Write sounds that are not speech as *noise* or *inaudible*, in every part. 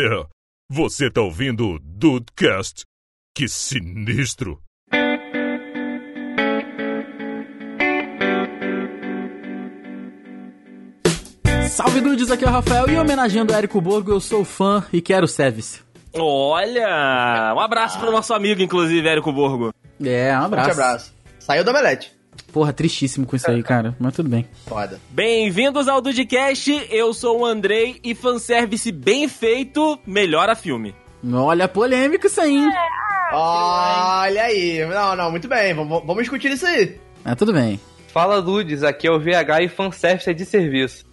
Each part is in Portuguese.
É, você tá ouvindo o Dudecast? Que sinistro! Salve dudes, aqui é o Rafael e homenageando o Érico Borgo, eu sou fã e quero service. Olha! Um abraço pro nosso amigo, inclusive, Érico Borgo. É, um abraço. Forte abraço. Saiu do omelete. Porra, tristíssimo com isso aí, cara, mas tudo bem. Foda. Bem-vindos ao Dudcast, eu sou o Andrei e fanservice bem feito melhora filme. Olha, polêmico isso aí, hein? Olha aí. Não, não, muito bem. Vamos, vamos discutir isso aí. Ah, tudo bem. Fala Dudes, aqui é o VH e fanservice é de serviço.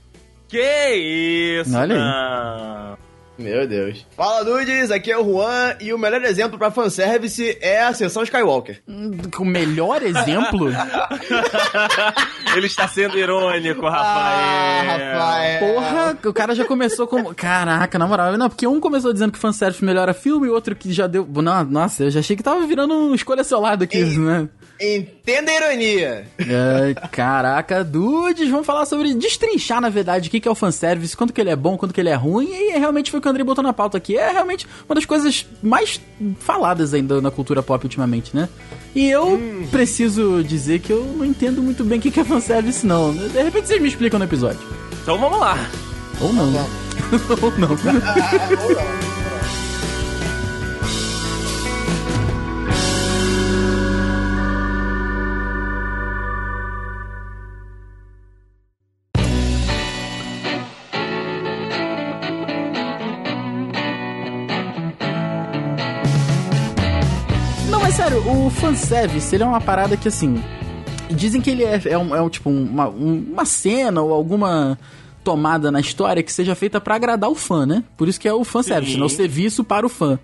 Que isso! Olha aí. não. Meu Deus. Fala, dudes. Aqui é o Juan e o melhor exemplo pra fanservice é a sessão Skywalker. Hum, O melhor exemplo? *laughs* Ele está sendo irônico, Ah, Rafael. Rafael. Porra, o cara já começou com. Caraca, na moral. Não, porque um começou dizendo que fanservice melhora filme e o outro que já deu. Não, nossa, eu já achei que tava virando um escolha seu lado aqui, Ih. né? Entenda a ironia. É, caraca, dudes, vamos falar sobre destrinchar, na verdade, o que que é o fanservice, quanto que ele é bom, quanto que ele é ruim, e realmente foi o que o Andrei botou na pauta aqui. É realmente uma das coisas mais faladas ainda na cultura pop ultimamente, né? E eu preciso dizer que eu não entendo muito bem o que é fanservice, não. De repente vocês me explicam no episódio. Então vamos lá. Ou não. *laughs* Ou não. *laughs* Ou não. Sério, o fanservice, ele é uma parada que, assim... Dizem que ele é, é, um, é um, tipo uma, um- uma cena ou alguma tomada na história que seja feita pra agradar o fã, né? Por isso que é o fanservice, Sim. né? O serviço para o fã.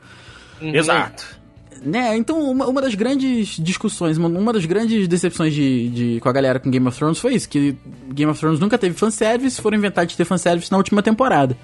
Exato. Né, então uma, uma das grandes discussões, uma, uma das grandes decepções de, de- com a galera com Game of Thrones foi isso, que Game of Thrones nunca teve fanservice, foram inventar de ter fanservice na última temporada.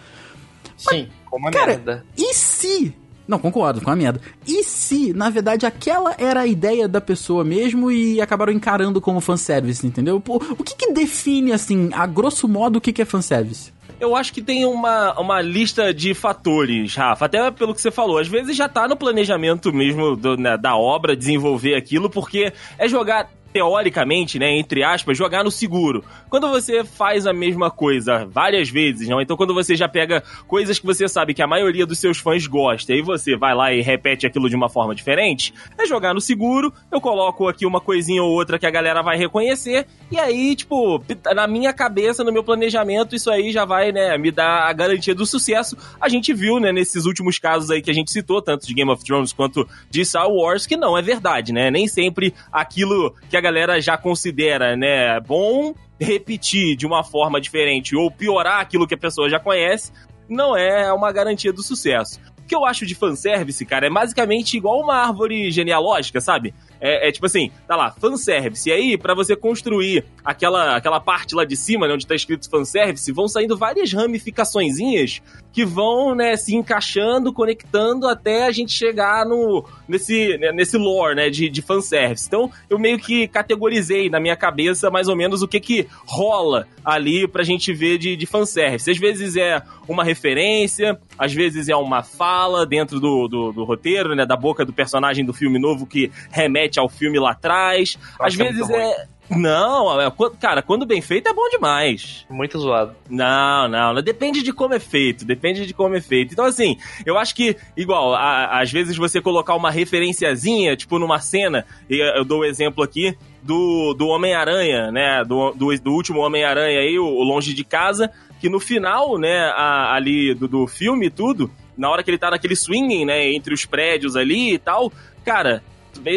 Sim. Como uma Cara, merda. e se... Não, concordo com a merda. E se, na verdade, aquela era a ideia da pessoa mesmo e acabaram encarando como fanservice, entendeu? Pô, o que que define, assim, a grosso modo, o que que é fanservice? Eu acho que tem uma, uma lista de fatores, Rafa, até pelo que você falou. Às vezes já tá no planejamento mesmo do- né, da obra desenvolver aquilo, porque é jogar. Teoricamente, né, entre aspas, jogar no seguro. Quando você faz a mesma coisa várias vezes, não? Então, quando você já pega coisas que você sabe que a maioria dos seus fãs gosta e você vai lá e repete aquilo de uma forma diferente, é jogar no seguro. Eu coloco aqui uma coisinha ou outra que a galera vai reconhecer, e aí, tipo, na minha cabeça, no meu planejamento, isso aí já vai, né, me dar a garantia do sucesso. A gente viu, né, nesses últimos casos aí que a gente citou, tanto de Game of Thrones quanto de Star Wars, que não é verdade, né? Nem sempre aquilo que a galera já considera, né, bom repetir de uma forma diferente ou piorar aquilo que a pessoa já conhece, não é uma garantia do sucesso. O que eu acho de fanservice, cara, é basicamente igual uma árvore genealógica, sabe? É, é tipo assim, tá lá, fanservice. E aí, pra você construir aquela, aquela parte lá de cima, né, onde tá escrito fanservice, vão saindo várias ramificaçõezinhas que vão, né, se encaixando, conectando até a gente chegar no, nesse, né, nesse lore, né, de, de fanservice. Então, eu meio que categorizei na minha cabeça mais ou menos o que que rola ali pra gente ver de, de fanservice. Às vezes é uma referência, às vezes é uma fala dentro do, do, do roteiro, né, da boca do personagem do filme novo que remete ao filme lá atrás. Às é vezes é... Não, é, quando- cara, quando bem feito é bom demais. Muito zoado. Não, não, não. Depende de como é feito. Depende de como é feito. Então, assim, eu acho que, igual, a- às vezes você colocar uma referenciazinha, tipo numa cena, e eu dou o exemplo aqui do, do Homem-Aranha, né? Do, do, do último Homem-Aranha aí, o, o Longe de Casa, que no final, né, a- ali do, do filme e tudo, na hora que ele tá naquele swinging, né, entre os prédios ali e tal, cara.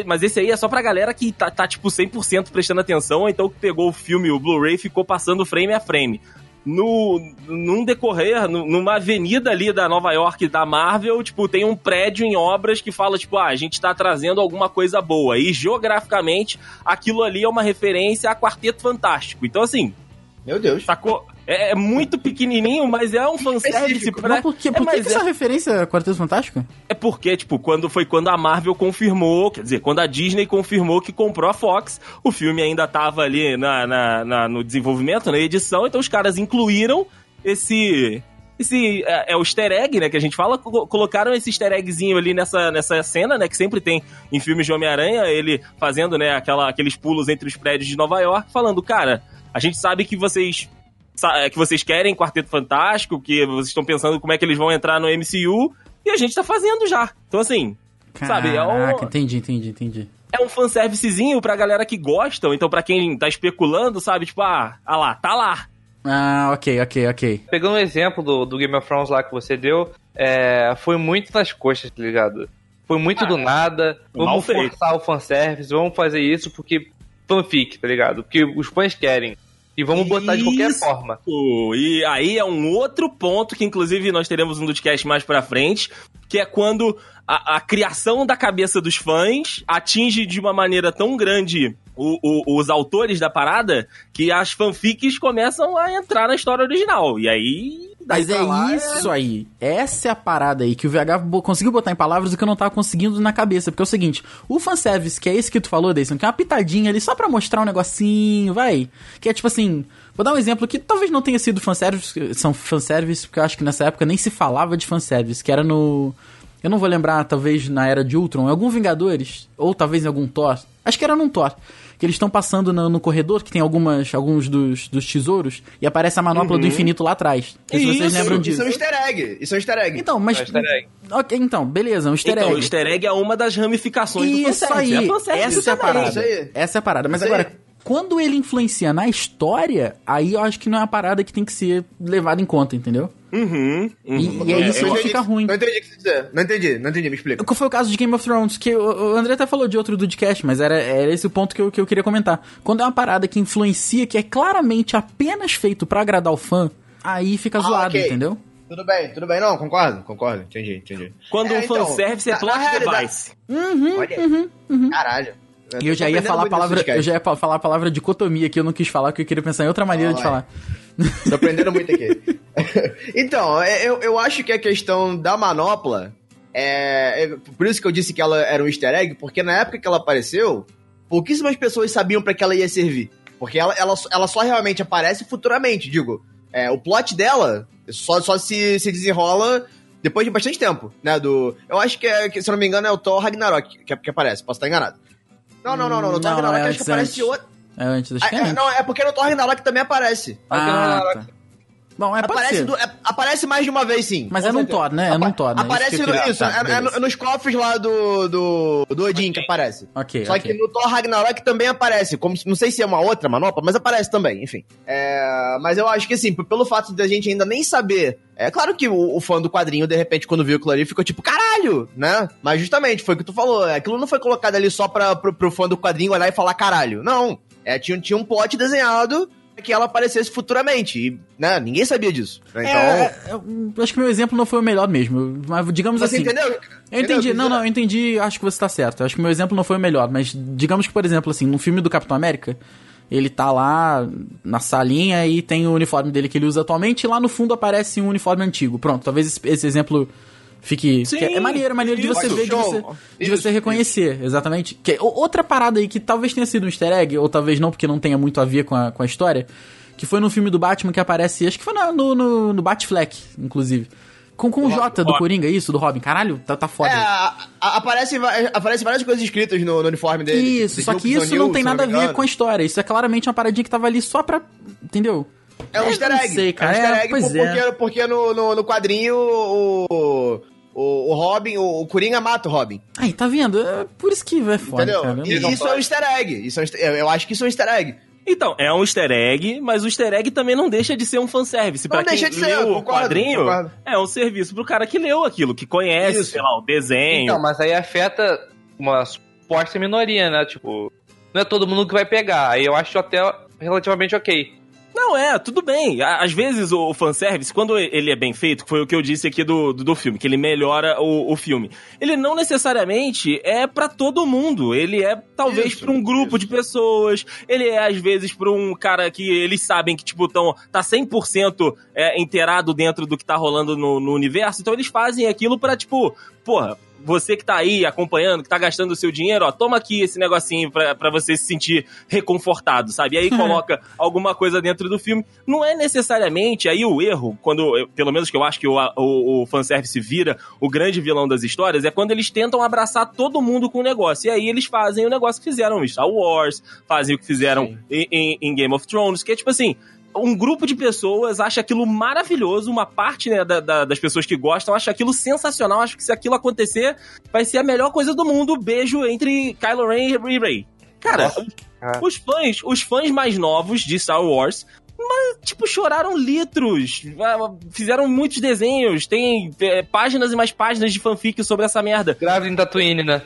Mas esse aí é só pra galera que tá, tá tipo, 100% prestando atenção, ou então que pegou o filme, o Blu-ray, ficou passando frame a frame no, num decorrer, nu- numa avenida ali da Nova York da Marvel, tipo, tem um prédio em obras que fala, tipo, ah, a gente tá trazendo alguma coisa boa. E geograficamente, aquilo ali é uma referência a Quarteto Fantástico. Então, assim, Meu Deus. sacou? É, é muito pequenininho, mas é um fanservice pra... Mas por, que, é, por que, mas que é- essa referência é Quarteto Fantástico? é porque, tipo, quando foi quando a Marvel confirmou, quer dizer, quando a Disney confirmou que comprou a Fox, o filme ainda tava ali na, na- na- no desenvolvimento, na edição, então os caras incluíram esse esse é, é o easter egg, né, que a gente fala, co- colocaram esse easter eggzinho ali nessa, nessa cena, né, que sempre tem em filmes de Homem-Aranha, ele fazendo, né, aquela, aqueles pulos entre os prédios de Nova York, falando, cara, a gente sabe que vocês é, que vocês querem Quarteto Fantástico, que vocês estão pensando como é que eles vão entrar no MCU, e a gente tá fazendo já. Então, assim, sabe, é um, Caraca, entendi, entendi, entendi. é um fanservicezinho pra galera que gosta, ou então pra quem tá especulando, sabe, tipo, ah, ah lá, tá lá. Ah, ok, ok, ok. Pegando o exemplo do, do Game of Thrones lá que você deu, é, foi muito nas coxas, tá ligado? Foi muito do nada. Vamos feito. forçar o fanservice, vamos fazer isso porque fanfic, tá ligado? Porque os fãs querem. E vamos botar de qualquer Isso. forma. E aí é um outro ponto que, inclusive, nós teremos um podcast mais pra frente, que é quando a, a criação da cabeça dos fãs atinge de uma maneira tão grande o- o- os autores da parada que as fanfics começam a entrar na história original. E aí. Daí Mas é lá isso aí. Essa é a parada aí que o VH conseguiu botar em palavras o que eu não tava conseguindo na cabeça. Porque é o seguinte: o fanservice, que é esse que tu falou, Deison, que é uma pitadinha ali só pra mostrar um negocinho, vai. Que é tipo assim. Vou dar um exemplo que talvez não tenha sido fanservice, são fanservice, porque eu acho que nessa época nem se falava de fanservice, que era no. Eu não vou lembrar, talvez na era de Ultron, em algum Vingadores, ou talvez em algum Thor. Acho que era num Thor. Que eles estão passando no, no corredor, que tem algumas, alguns dos, dos tesouros, e aparece a manopla do infinito lá atrás. Não sei se vocês Isso, lembram Isso disso. é um easter egg. Isso é um easter egg. Então, mas. É um easter egg. Ok, então, beleza, um easter Então, o egg. easter egg é uma das ramificações do Isso fanservice. aí, É fanservice essa é a parada. Isso aí. Essa é a parada. Mas Isso agora. Quando ele influencia na história, aí eu acho que não é uma parada que tem que ser levada em conta, entendeu? Uhum, uhum. E, e aí isso entendi- fica ruim. Não entendi o que você dizer. Não entendi, não entendi, me explica. Que foi o caso de Game of Thrones, que o o André até falou de outro do podcast, mas era, era esse o ponto que eu, que eu queria comentar. Quando é uma parada que influencia, que é claramente apenas feito pra agradar o fã, aí fica Ah, zoado, ok. entendeu? Tudo bem, tudo bem. Não, concordo, concordo. Entendi, entendi. Quando É, o então, fanservice é na- plot device. Olha, caralho. E eu já ia falar a palavra, eu já ia falar a palavra dicotomia que eu não quis falar, porque eu queria pensar em outra maneira de Vai. falar. Tô aprendendo muito aqui. *laughs* então, é, eu, eu acho que a questão da manopla é, é- Por isso que eu disse que ela era um easter egg, porque na época que ela apareceu, pouquíssimas pessoas sabiam pra que ela ia servir. Porque ela, ela, ela só realmente aparece futuramente, digo. É, o plot dela só, só se, se desenrola depois de bastante tempo, né? Do, eu acho que, é, que, se eu não me engano, é o Thor Ragnarok que, que aparece. Posso estar enganado. Não, não, não, não. No Thor Ragnarok é acho que antes, aparece antes. outro. É antes, que é Ah, é, não, é porque no Thor Ragnarok também aparece. Ah, tá. Bom, é, Aparece, do- é- aparece mais de uma vez, sim. Mas é num. Thor, né? É num Thor, né? Aparece Isso queria- isso, tá, é- é, nos cofres lá do, do, do Odin que aparece. Ok, Só ok. que no Thor Ragnarok também aparece, como não sei se é uma outra manopla, mas aparece também, enfim. É, mas eu acho que assim, pelo fato de a gente ainda nem saber. É claro que o, o fã do quadrinho, de repente, quando viu aquilo ali, ficou tipo, caralho, né? Mas justamente, foi o que tu falou. Aquilo não foi colocado ali só pra, pro, pro fã do quadrinho olhar e falar caralho. Não. É, tinha, tinha um plot desenhado que ela aparecesse futuramente. E, né, ninguém sabia disso. né? Então. É, eu acho que meu exemplo não foi o melhor mesmo. Mas digamos você assim. entendeu? Eu entendi, não, não, eu entendi, acho que você tá certo. Acho que meu exemplo não foi o melhor, mas digamos que, por exemplo, assim, no filme do Capitão América, ele tá lá na salinha e tem o uniforme dele que ele usa atualmente, e lá no fundo aparece um uniforme antigo. Pronto, talvez esse, esse exemplo fique. Sim, que é maneiro, maneiro de isso, você ver, de você, de Isso, você reconhecer, exatamente. Que, outra parada aí que talvez tenha sido um easter egg, ou talvez não, porque não tenha muito a ver com a, com a história, que foi no filme do Batman que aparece, acho que foi no, no, no Batfleck, inclusive. Com, com o Jota do. Coringa, isso, do Robin. Caralho, tá, tá foda. É, a- a- aparece, aparece várias coisas escritas no, no uniforme dele. Isso, The só que isso não tem nada a ver com a história. Isso é claramente uma paradinha que tava ali só pra. Entendeu? É um easter egg. sei, cara. É um easter É, egg pois por- é. porque, porque no, no, no quadrinho o, o, o Robin, o, o Coringa mata o Robin. Aí, tá vendo? É por isso que é foda, entendeu? cara. E isso é um easter egg. Isso é um easter- eu, eu acho que isso é um easter egg. Então, é um easter egg, mas o easter egg também não deixa de ser um fanservice. Pra Não quem deixa de ser, leu o concordo, quadrinho, concordo. é um serviço pro cara que leu aquilo, que conhece, Isso. sei lá, o desenho. Então, mas aí afeta uma suposta minoria, né? Tipo, não é todo mundo que vai pegar. Aí eu acho até relativamente ok. Não, é, tudo bem. Às vezes o fanservice, quando ele é bem feito, foi o que eu disse aqui do, do, do filme, que ele melhora o, o filme, ele não necessariamente é pra todo mundo. Ele é talvez pra um grupo isso. de pessoas, ele é às vezes pra um cara que eles sabem que, tipo, tão, tá 100% é, inteirado dentro do que tá rolando no, no universo, então eles fazem aquilo pra, tipo, porra, você que tá aí acompanhando, que tá gastando o seu dinheiro, ó, toma aqui esse negocinho pra, pra você se sentir reconfortado, sabe? E aí *laughs* coloca alguma coisa dentro do filme. Não é necessariamente aí o erro, quando, pelo menos que eu acho que o, o, o fanservice vira o grande vilão das histórias, é quando eles tentam abraçar todo mundo com o negócio. E aí eles fazem o negócio que fizeram em Star Wars, fazem o que fizeram em, em- em Game of Thrones, que é tipo assim. Um grupo de pessoas acha aquilo maravilhoso, uma parte né, da- da- das pessoas que gostam acha aquilo sensacional, acha que se aquilo acontecer, vai ser a melhor coisa do mundo. Beijo entre Kylo Ren e Rey. Cara, Ah. os fãs, os fãs mais novos de Star Wars, mas, tipo, choraram litros, fizeram muitos desenhos, tem é, páginas e mais páginas de fanfic sobre essa merda. Grávida em Tatooine, né?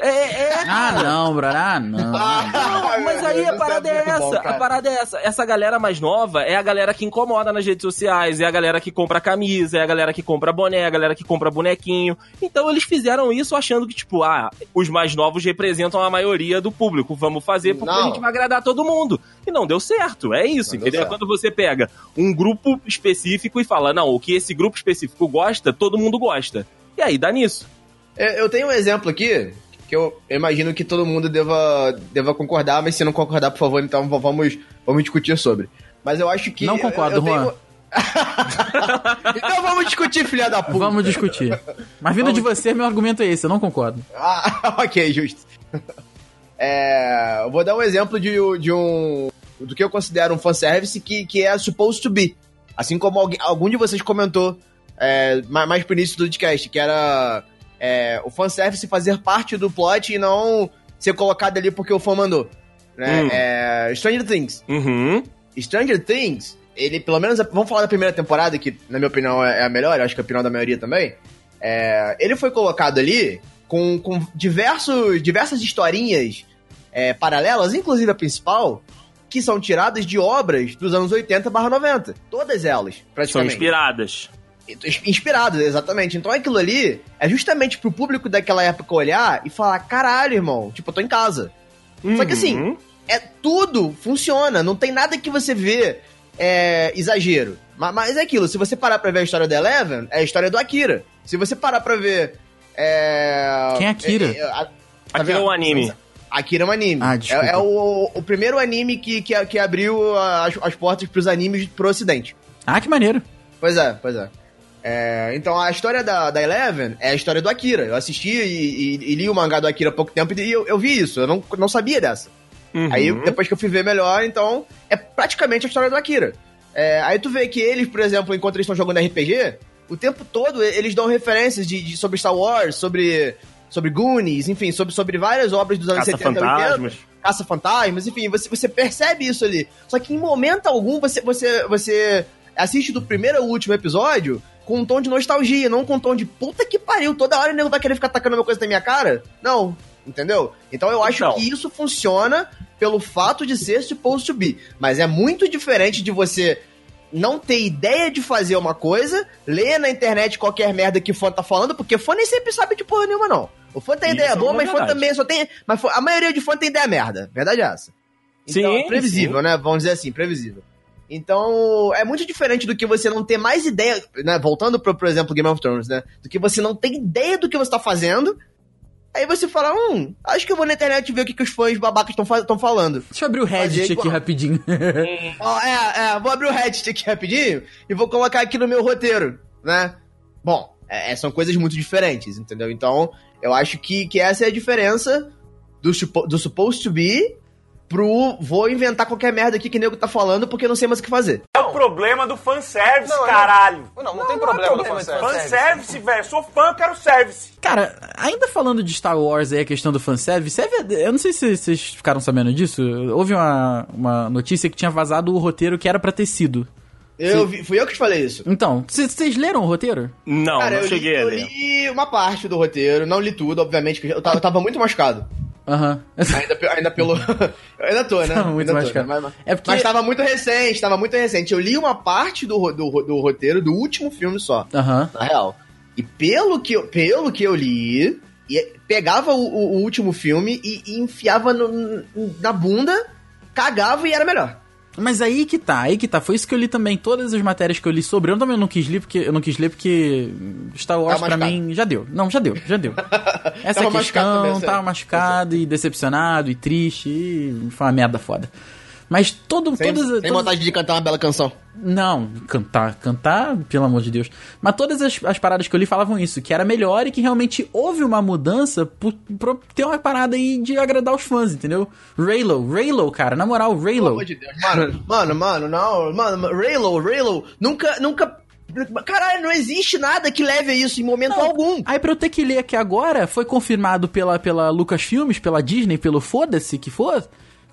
É, é, Ah, não, bro. Ah, não. não, mas aí a parada é essa. a parada é essa. Essa galera mais nova é a galera que incomoda nas redes sociais, é a galera que compra camisa, é a galera que compra boné, é a galera que compra bonequinho. Então eles fizeram isso achando que, tipo, ah, os mais novos representam a maioria do público. Vamos fazer porque Não. a gente vai agradar todo mundo. E não deu certo. É isso, Não deu entendeu? certo. Quando você pega um grupo específico e fala, não, o que esse grupo específico gosta, todo mundo gosta. E aí dá nisso. Eu, eu tenho um exemplo aqui que eu imagino que todo mundo deva, deva concordar, mas se não concordar, por favor, então vamos, vamos discutir sobre. Mas eu acho que. Não concordo, eu, eu Juan. *laughs* então vamos discutir, filha da puta. Vamos discutir. Mas vindo de você, meu argumento é esse, eu não concordo. Ah, *laughs* ok, justo. É, eu vou dar um exemplo de, de um. do que eu considero um fanservice que, que é supposed to be. Assim como alguém, algum de vocês comentou é, ma- mais pro início do podcast, que era é, o fanservice fazer parte do plot e não ser colocado ali porque o fã mandou. Né? Hum. É, Stranger Things. Uhum. Stranger Things, ele, pelo menos, vamos falar da primeira temporada, que na minha opinião é a melhor, acho que é a opinião da maioria também. É, ele foi colocado ali com, com diversos, diversas historinhas é, paralelas, inclusive a principal, que são tiradas de obras dos anos 80 barra 90. Todas elas, São praticamente. inspiradas. Inspiradas, exatamente. Então aquilo ali é justamente pro público daquela época olhar e falar: caralho, irmão, tipo, eu tô em casa. Só que assim, Uhum. é tudo funciona, não tem nada que você vê é, exagero. Ma- Mas, é aquilo, se você parar pra ver a história da Eleven, é a história do Akira. Se você parar pra ver. É, Quem é Akira? é, é, a- tá Aqui é um anime. Akira é um anime. Ah, desculpa. é é o, o primeiro anime que, que, que abriu as, as portas pros animes pro ocidente. Ah, que maneiro. Pois é, pois é. É, então a história da, da Eleven é a história do Akira. Eu assisti e, e- e li o mangá do Akira há pouco tempo e eu, eu vi isso. Eu não, não sabia dessa. Uhum. Aí depois que eu fui ver melhor, então é praticamente a história do Akira. É, aí tu vê que eles, por exemplo, enquanto eles estão jogando RPG, o tempo todo eles dão referências de, de- sobre Star Wars, sobre, sobre Goonies, enfim, sobre, sobre várias obras dos anos 70 e 80. Caça-fantasmas. Caça-fantasmas, enfim, você, você percebe isso ali. Só que em momento algum você, você, você assiste do primeiro ao último episódio com um tom de nostalgia, não com um tom de puta que pariu, toda hora o nego vai querer ficar tacando uma coisa na minha cara. Não, entendeu? Então eu acho que isso funciona pelo fato de ser supposed to be. Mas é muito diferente de você não ter ideia de fazer uma coisa, ler na internet qualquer merda que fã tá falando, porque fã nem sempre sabe de porra nenhuma, não. O fã tem Isso ideia é boa, mas fã também só tem. Mas a maioria de fã tem ideia merda. Verdade é essa. Então, Sim, é previsível, sim. né? Vamos dizer assim, previsível. Então, é muito diferente do que você não ter mais ideia, né? Voltando pro, por exemplo, Game of Thrones, né? Do que você não ter ideia do que você tá fazendo. Aí você fala, hum, acho que eu vou na internet ver o que, que os fãs babacas estão falando. Deixa eu abrir o Reddit aqui rapidinho. *laughs* Ó, é, é, vou abrir o Reddit aqui rapidinho e vou colocar aqui no meu roteiro, né? Bom, é, são coisas muito diferentes, entendeu? Então, eu acho que, que essa é a diferença do, do supposed to be pro vou inventar qualquer merda aqui que o nego tá falando porque eu não sei mais o que fazer. É o problema do fanservice, Não, não. caralho. Não, não, tem problema no Fanservice, fanservice. fanservice velho. Sou fã, quero service. Cara, ainda falando de Star Wars aí, a questão do fanservice, é verdade, eu não sei se vocês ficaram sabendo disso. Houve uma, uma notícia que tinha vazado o roteiro que era pra ter sido. Eu vi- fui eu que te falei isso. Então, vocês leram o roteiro? Não, Cara, não eu, li, cheguei a eu ler. li uma parte do roteiro, não li tudo, obviamente, porque eu tava, eu tava muito machucado. Aham. Ainda, pe- ainda pelo. eu *laughs* ainda tô, né? Tava muito Ainda tô, machucado. né? Mas, É porque- mas tava muito recente, tava muito recente. Eu li uma parte do, do, do roteiro do último filme só, Aham. na real. E pelo que eu, pelo que eu li, e- pegava o, o- o último filme e, e enfiava no- na bunda, cagava e era melhor. Mas aí que tá, aí que tá. Foi isso que eu li também. Todas as matérias que eu li sobre. Eu também não quis ler, porque eu não quis ler porque Star Wars Tava pra mim já deu. Não, já deu, já deu. *laughs* Essa Tava questão, também, tava machucado e decepcionado e triste e foi uma merda foda. Mas todo, Sem, todas, sem todas- vontade de cantar uma bela canção. Não, cantar, cantar, pelo amor de Deus. Mas todas as, as paradas que eu li falavam isso, que era melhor e que realmente houve uma mudança por, por ter uma parada aí de agradar os fãs, entendeu? Raylo, Raylo, cara, na moral, Pelo Raylo. amor de Deus. Mano, mano, mano, não. Mano, Raylo, Raylo, nunca, nunca. Caralho, não existe nada que leve a isso em momento Não, algum. Aí pra eu ter que ler aqui agora, foi confirmado pela, pela Lucasfilmes, pela Disney, pelo foda-se que for,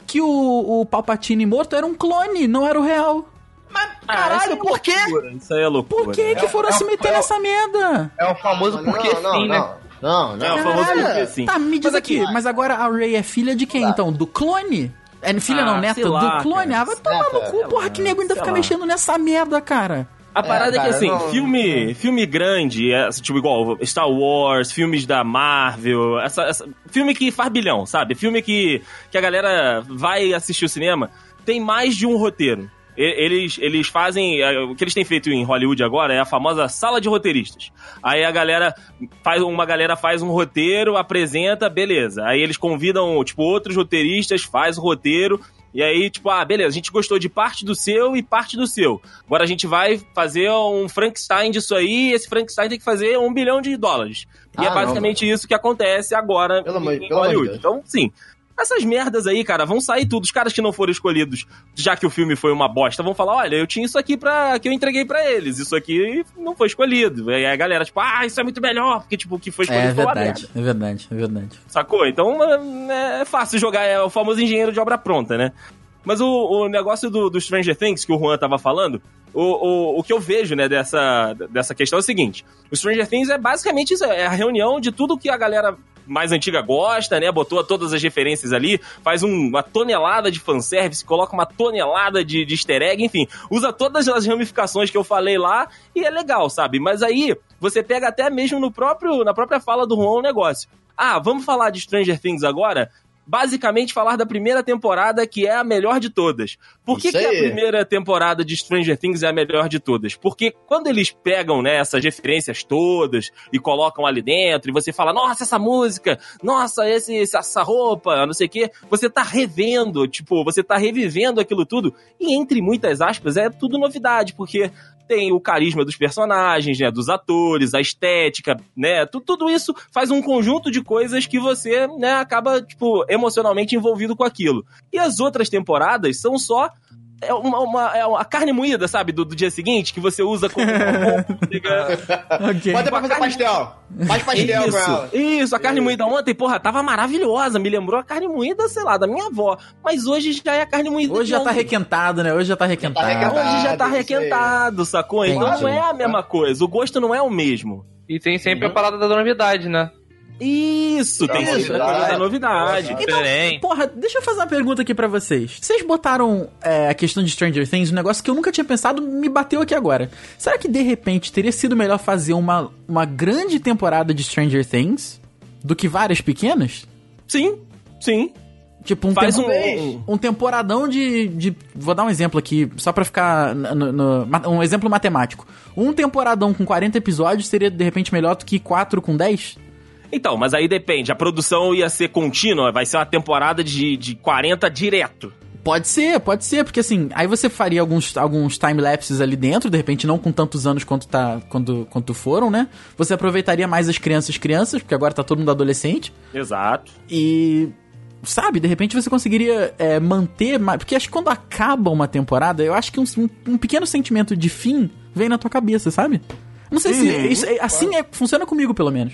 que o, o Palpatine morto era um clone, não era o real. Mas, Ah, caralho, isso é por quê? loucura, Isso aí é loucura. Por que que foram é- se meter é- nessa merda? É o famoso porque não, sim, não, né? Não, não. É o famoso porque sim. Tá, me diz Mas aqui, aqui- mas agora a Ray é filha de quem, então? Do clone? É filha Ah, não, neta sei do lá, clone? cara. Ah, vai tomar no cu, porra, que nego ainda sei fica lá. mexendo nessa merda, cara. A parada é, cara, que assim, não- filme, filme grande, é, tipo igual Star Wars, filmes da Marvel, essa, essa- filme que faz bilhão, sabe? Filme que, que a galera vai assistir o cinema, tem mais de um roteiro. Eles, eles fazem. é, O que eles têm feito em Hollywood agora é a famosa sala de roteiristas. Aí a galera faz. Uma galera faz um roteiro, apresenta, beleza. Aí eles convidam, tipo, outros roteiristas, faz o roteiro. E aí, tipo, ah, beleza, a gente gostou de parte do seu e parte do seu. Agora a gente vai fazer um Frankenstein disso aí, e esse Frankenstein tem que fazer um bilhão de dólares. E Ah, é não, basicamente isso que acontece agora Pelo em de Hollywood. Deus. Então, sim. Essas merdas aí, cara, vão sair tudo. Os caras que não foram escolhidos, já que o filme foi uma bosta, vão falar: olha, eu tinha isso aqui pra, que eu entreguei pra eles. Isso aqui não foi escolhido. E aí a galera, tipo, ah, isso é muito melhor, porque, tipo, o que foi escolhido É uma verdade, é verdade, é verdade. Sacou? Então é, é fácil jogar, é o famoso engenheiro de obra pronta, né? Mas o, o negócio do, do Stranger Things que o Juan tava falando, o, o, o que eu vejo, né, dessa, dessa questão é o seguinte: o Stranger Things é basicamente isso, é a reunião de tudo que a galera mais antiga gosta, né? Botou todas as referências ali, faz um- uma tonelada de fanservice, coloca uma tonelada de, de easter egg, enfim, usa todas as ramificações que eu falei lá e é legal, sabe? Mas aí você pega até mesmo no próprio, na própria fala do Juan o negócio. Ah, vamos falar de Stranger Things agora? Basicamente falar da primeira temporada, que é a melhor de todas. Por que, que a primeira temporada de Stranger Things é a melhor de todas? Porque quando eles pegam né, essas referências todas e colocam ali dentro, e você fala, nossa, essa música, nossa, esse, essa roupa, não sei o quê, você tá revendo, tipo, você tá revivendo aquilo tudo. E entre muitas aspas, é tudo novidade, porque tem o carisma dos personagens, né, dos atores, a estética, né, tu- tudo isso faz um conjunto de coisas que você, né, acaba, tipo, emocionalmente envolvido com aquilo. E as outras temporadas são só é uma, uma- é uma carne moída, sabe, do, do dia seguinte, que você usa como fica- *laughs* Ok. Bota pra fazer pastel. Faz pastel com ela. isso, isso, a carne moída ontem, porra, tava maravilhosa, me lembrou a carne moída, sei lá, da minha avó. Mas hoje já é a carne moída Hoje de já tá ontem. requentado, né? Hoje já tá requentado. requentado. Hoje já tá isso requentado, sacou? Então não é a mesma coisa, o gosto não é o mesmo. E tem sempre a parada da novidade, né? Isso, tem Isso, sempre a coisa tá. da novidade. Diferente. Porra, deixa eu fazer uma pergunta aqui pra vocês. Vocês botaram é, a questão de Stranger Things, um negócio que eu nunca tinha pensado, me bateu aqui agora. Será que de repente teria sido melhor fazer uma, uma grande temporada de Stranger Things do que várias pequenas? Sim, sim. Tipo, um, Faz tempo- um- um temporadão de, de- Vou dar um exemplo aqui, só pra ficar. no- no- um exemplo matemático. Um temporadão com 40 episódios seria de repente melhor do que 4 com 10? Então, mas aí depende. A produção ia ser contínua, vai ser uma temporada de, de 40 direto. Pode ser, pode ser, porque assim, aí você faria alguns, alguns time-lapses ali dentro, de repente não com tantos anos quanto, tá, quanto, quanto foram, né? Você aproveitaria mais as crianças crianças, porque agora tá todo mundo adolescente. Exato. E. Sabe, de repente você conseguiria é, manter mais. Porque acho que quando acaba uma temporada, eu acho que um, um- pequeno sentimento de fim vem na tua cabeça, sabe? Não sei se. isso é- assim é, funciona comigo, pelo menos.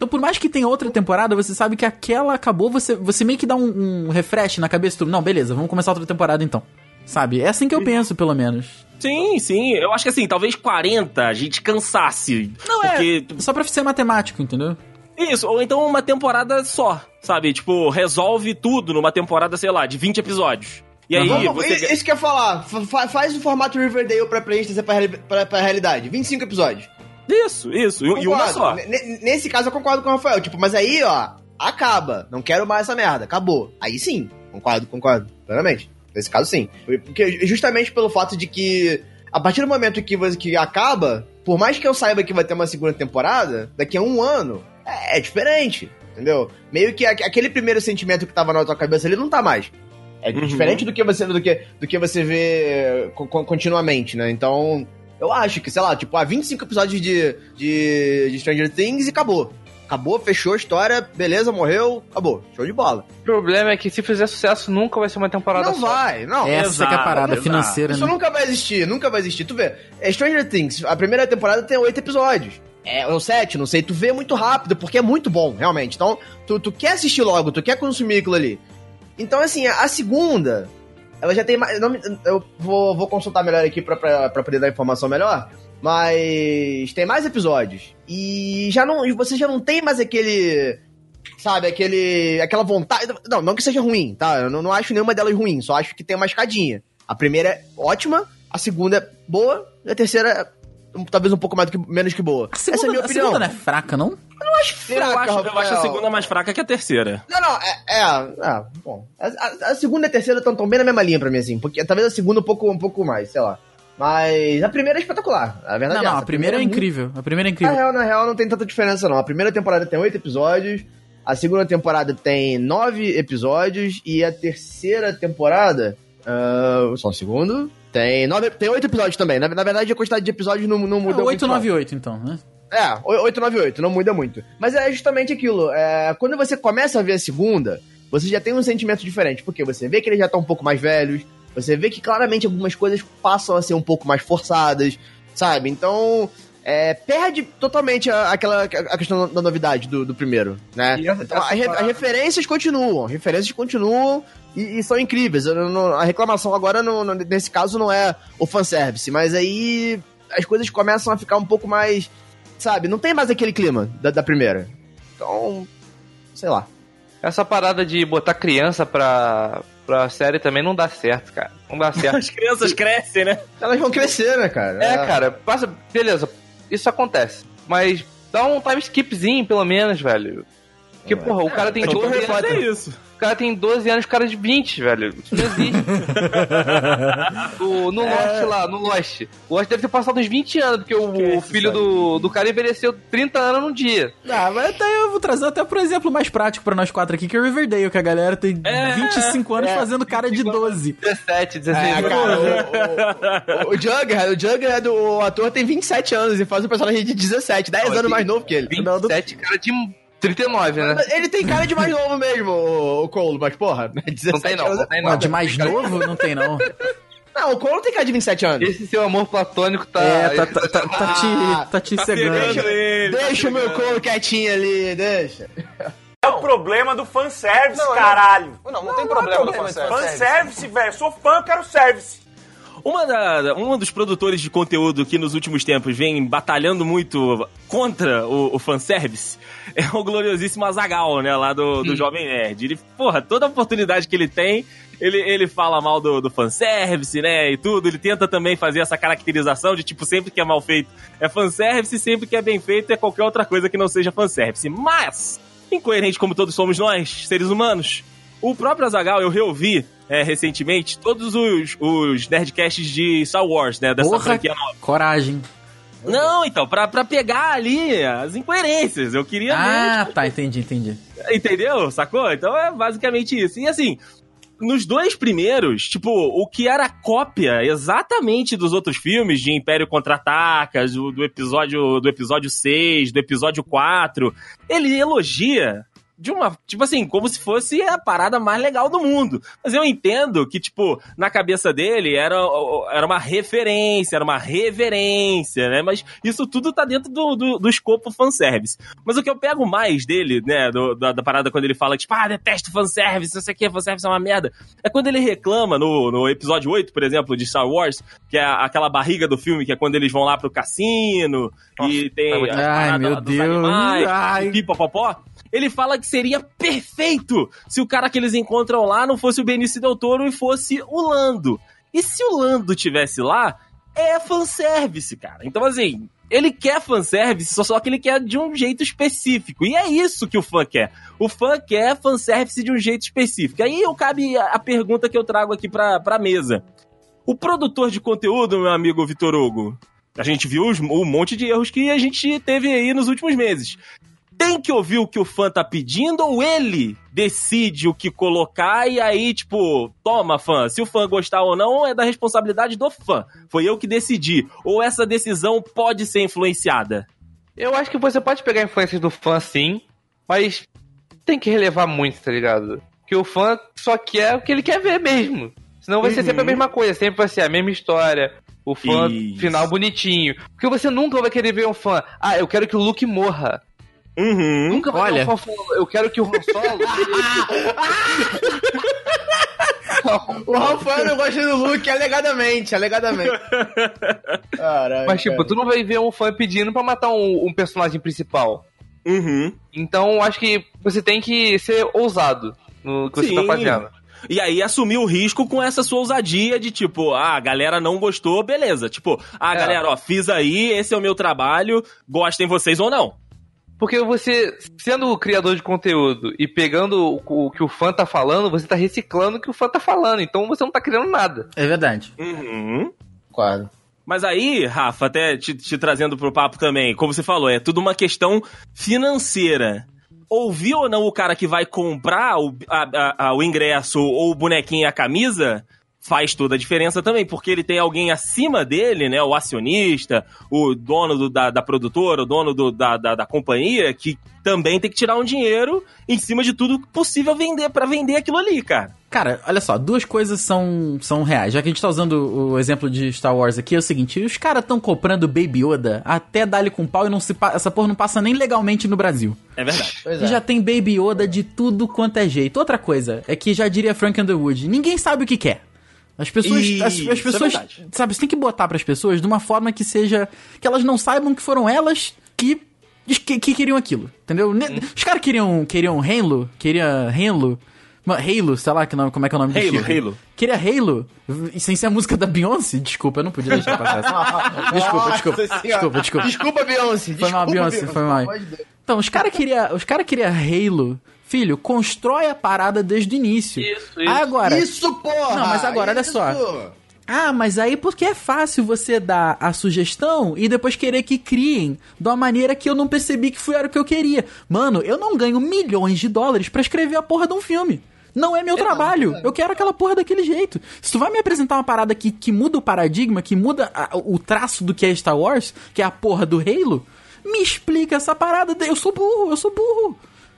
Então, por mais que tenha outra temporada, você sabe que aquela acabou, você, você meio que dá um, um refresh na cabeça. Tu, não, beleza, vamos começar outra temporada então. Sabe? É assim que eu penso, pelo menos. Sim, sim. Eu acho que assim, talvez 40 a gente cansasse. Não porque é. Só pra ser matemático, entendeu? Isso, ou então uma temporada só, sabe? Tipo, resolve tudo numa temporada, sei lá, de 20 episódios. E aí Vamos- você. Isso que eu ia falar. Fa- faz o formato Riverdale pra trazer pra, pra, pra realidade. 25 episódios. Isso, isso. E, e uma só. N- Nesse caso eu concordo com o Rafael. Tipo, mas aí, ó, acaba. Não quero mais essa merda. Acabou. Aí sim. Concordo, concordo. Plenamente. Nesse caso, sim. Porque justamente pelo fato de que, a partir do momento que, que acaba, por mais que eu saiba que vai ter uma segunda temporada, daqui a um ano, é, é diferente, entendeu? Meio que a- aquele primeiro sentimento que tava na tua cabeça ali não tá mais. É Uhum. diferente do que você do que, do que você vê co- continuamente, né? Então, eu acho que, sei lá, tipo, há 25 episódios de, de, de Stranger Things e acabou. Acabou, fechou a história, beleza, morreu, acabou. Show de bola. O problema é que se fizer sucesso, nunca vai ser uma temporada Não só. vai, não. Essa que é a parada exato. financeira, Isso né? nunca vai existir, nunca vai existir. Tu vê, é Stranger Things, a primeira temporada tem oito episódios. É, ou sete, não sei, tu vê muito rápido, porque é muito bom, realmente. Então, tu, tu quer assistir logo, tu quer consumir aquilo ali. Então, assim, a segunda, ela já tem mais. não eu vou, vou consultar melhor aqui pra, pra, pra poder dar informação melhor. Mas tem mais episódios. E já não. Você já não tem mais aquele. Sabe, aquele. aquela vontade. Não, não que seja ruim, tá? Eu não, não acho nenhuma delas ruim, só acho que tem uma escadinha. A primeira é ótima, a segunda é boa, e a terceira é talvez um pouco mais do que, menos que boa. A segunda, Essa é a minha a opinião. segunda não é fraca, não? Eu acho Eu fraca, acho, eu acho a segunda mais fraca que a terceira. Não, não, é. é, é, bom. A, a- a segunda e a terceira estão tão bem na mesma linha pra mim, assim. Porque talvez a segunda um pouco, um pouco mais, sei lá. Mas a primeira é espetacular. A verdade Não, é não, essa. a primeira é muito- incrível. A primeira é Na incrível. real, na real, não tem tanta diferença, não. A primeira temporada tem oito episódios, a segunda temporada tem nove episódios, e a terceira temporada. ah, só um segundo. Tem, nove, tem oito episódios também. Na, na verdade, a quantidade de episódios não, não mudou muito. não. 898, então, né? É, 898, não muda muito. Mas é justamente aquilo. É, quando você começa a ver a segunda, você já tem um sentimento diferente. Porque você vê que eles já estão um pouco mais velhos. Você vê que claramente algumas coisas passam a ser um pouco mais forçadas, sabe? Então. é, perde totalmente a, aquela a questão da novidade do, do primeiro, né? Então, as, referências continuam, as referências continuam e, e são incríveis. Eu não- a reclamação agora, no- no- nesse caso, não é o fanservice, mas aí as coisas começam a ficar um pouco mais. Sabe, não tem mais aquele clima da, da primeira. Então, sei lá. Essa parada de botar criança pra, pra série também não dá certo, cara. Não dá certo. *laughs* As crianças crescem, né? Elas vão crescer, né, cara? É, cara, passa. Beleza, isso acontece. Mas dá um time skipzinho, pelo menos, velho. Porque, porra, o cara tem é tipo 12 Harry anos. Potter. É isso. O cara tem 12 anos, o cara de 20, velho. Isso não existe. *laughs* O- no Lost lá, no Lost. O Lost deve ter passado uns 20 anos, porque o, Que o isso, filho do, do cara envelheceu 30 anos num dia. Ah, mas até eu vou trazer até por exemplo mais prático pra nós quatro aqui, que é o Riverdale, que a galera tem É, 25 anos é. fazendo cara de 12. 17, 16 É, anos. cara, o, o, o Jughead, o Jughead, o ator tem 27 anos e faz um personagem de 17, 10 Não, anos mais novo que ele. 27, cara de 39, né? Ele tem cara de mais novo mesmo, o, Cole, mas porra, 17 Não tem não, anos. não tem Não, não. de mais novo? Não tem, não. *laughs* Não, o Cole tem cara de 27 anos. Esse seu amor platônico tá. É, tá, tá, tá, tá Ah, te, tá te Tá cegando. pegando ele. Deixa o tá meu. Cole quietinho ali, deixa. É o problema do fanservice, Não, não. caralho. Não, não, tem problema no Fanservice, fanservice. velho. Eu sou fã, eu quero service. Uma da, um dos produtores de conteúdo que nos últimos tempos vem batalhando muito contra o, o fanservice é o gloriosíssimo Azagal, né? Lá do, do Jovem Nerd. Ele, porra, toda oportunidade que ele tem, ele, ele fala mal do, do fanservice, né? E tudo. Ele tenta também fazer essa caracterização de tipo, sempre que é mal feito é fanservice, sempre que é bem feito é qualquer outra coisa que não seja fanservice. Mas, incoerente como todos somos nós, seres humanos, o próprio Azagal, eu reouvi é, recentemente todos os, os Nerdcasts de Star Wars, né? Dessa Porra, franquia nova. coragem. Não, então, pra, pra pegar ali as incoerências. Eu queria Ah, tá, entendi, entendi. entendeu? Sacou? Então é basicamente isso. E assim, nos dois primeiros, tipo, o que era cópia exatamente dos outros filmes de Império Contra-Ataca, do, do episódio do episódio 6, do episódio 4, ele elogia de uma, tipo assim, como se fosse a parada mais legal do mundo. Mas eu entendo que, tipo, na cabeça dele era, era uma referência, era uma reverência, né? Mas isso tudo tá dentro do, do, do escopo fanservice. Mas o que eu pego mais dele, né, do- da, da parada quando ele fala, tipo, ah, detesto fanservice, não sei o que, fanservice é uma merda, é quando ele reclama no, no episódio 8, por exemplo, de Star Wars, que é aquela barriga do filme, que é quando eles vão lá pro cassino e tem Ai, meu Deus. animais, Ai. pipopopó. Ele fala que seria perfeito se o cara que eles encontram lá não fosse o Benício Del Toro e fosse o Lando. E se o Lando tivesse lá, é fanservice, cara. Então, assim, ele quer fanservice, só, só que ele quer de um jeito específico. E é isso que o fã quer. O fã quer fanservice de um jeito específico. Aí eu cabe a, pergunta que eu trago aqui pra, pra mesa. O produtor de conteúdo, meu amigo Vitor Hugo, a gente viu um monte de erros que a gente teve aí nos últimos meses. Tem que ouvir o que o fã tá pedindo ou ele decide o que colocar e aí, tipo, toma, fã. Se o fã gostar ou não, é da responsabilidade do fã. Foi eu que decidi. Ou essa decisão pode ser influenciada? Eu acho que você pode pegar influências do fã sim, mas tem que relevar muito, tá ligado? Que o fã só quer o que ele quer ver mesmo. Senão vai ser sempre a mesma coisa, sempre vai ser a mesma história. O fã Isso. final bonitinho. Porque você nunca vai querer ver um fã. Ah, eu quero que o Luke morra. Uhum. Nunca vai olha. ver um eu quero que o Han Solo. *laughs* O Rafael não gosta do Luke, alegadamente, alegadamente. Caraca. Mas, tipo, tu não vai ver um fã pedindo pra matar um, um personagem principal. Uhum. Então, acho que você tem que ser ousado no que Sim. você tá fazendo. E aí assumir o risco com essa sua ousadia de tipo, ah, a galera não gostou, beleza. Tipo, ah, É. galera, ó, fiz aí, esse é o meu trabalho, gostem vocês ou não. Porque você, sendo o criador de conteúdo e pegando o, o que o fã tá falando, você tá reciclando o que o fã tá falando. Então você não tá criando nada. É verdade. Uhum. Quadro. Mas aí, Rafa, até te, te trazendo pro papo também, como você falou, é tudo uma questão financeira. Ouvir ou não o cara que vai comprar o, a- a- a- o ingresso ou o bonequinho e a camisa faz toda a diferença também, porque ele tem alguém acima dele, né, o acionista, o dono do- da, da produtora, o dono do- da, da, da companhia, que também tem que tirar um dinheiro em cima de tudo possível vender para vender aquilo ali, cara. Cara, olha só, duas coisas são, são reais. Já que a gente tá usando o exemplo de Star Wars aqui, é o seguinte: os caras tão comprando Baby Yoda até dar-lhe com pau e não se essa porra não passa nem legalmente no Brasil. É verdade. Pois E é. já tem Baby Yoda de tudo quanto é jeito. Outra coisa é que já diria Frank Underwood: ninguém sabe o que quer. As pessoas, Isso, as, as é pessoas, verdade. sabe, você tem que botar pras pessoas de uma forma que seja que elas não saibam que foram elas que que, que queriam aquilo, entendeu? Hum. Os caras queriam queriam Halo, queria Halo, Halo, sei lá que nome, como é que é o nome do Halo. Halo. Queria Halo, sem ser a música da Beyoncé. Desculpa, eu não podia deixar passar essa. *laughs* Desculpa, desculpa, Senhora. desculpa, desculpa. Desculpa, Beyoncé. Foi mal, desculpa, Beyoncé, foi mal. Então, os caras queriam os cara queria Halo. Filho, constrói a parada desde o início. Isso, isso. Agora, Isso, porra! Não, mas agora, olha isso. só. Ah, mas aí porque é fácil você dar a sugestão e depois querer que criem de uma maneira que eu não percebi que foi era o que eu queria. Mano, eu não ganho milhões de dólares pra escrever a porra de um filme. Não é meu trabalho. Eu quero aquela porra daquele jeito. Se tu vai me apresentar uma parada que, que muda o paradigma, que muda a- o traço do que é Star Wars, que é a porra do Halo, me explica essa parada. Eu sou burro, eu sou burro.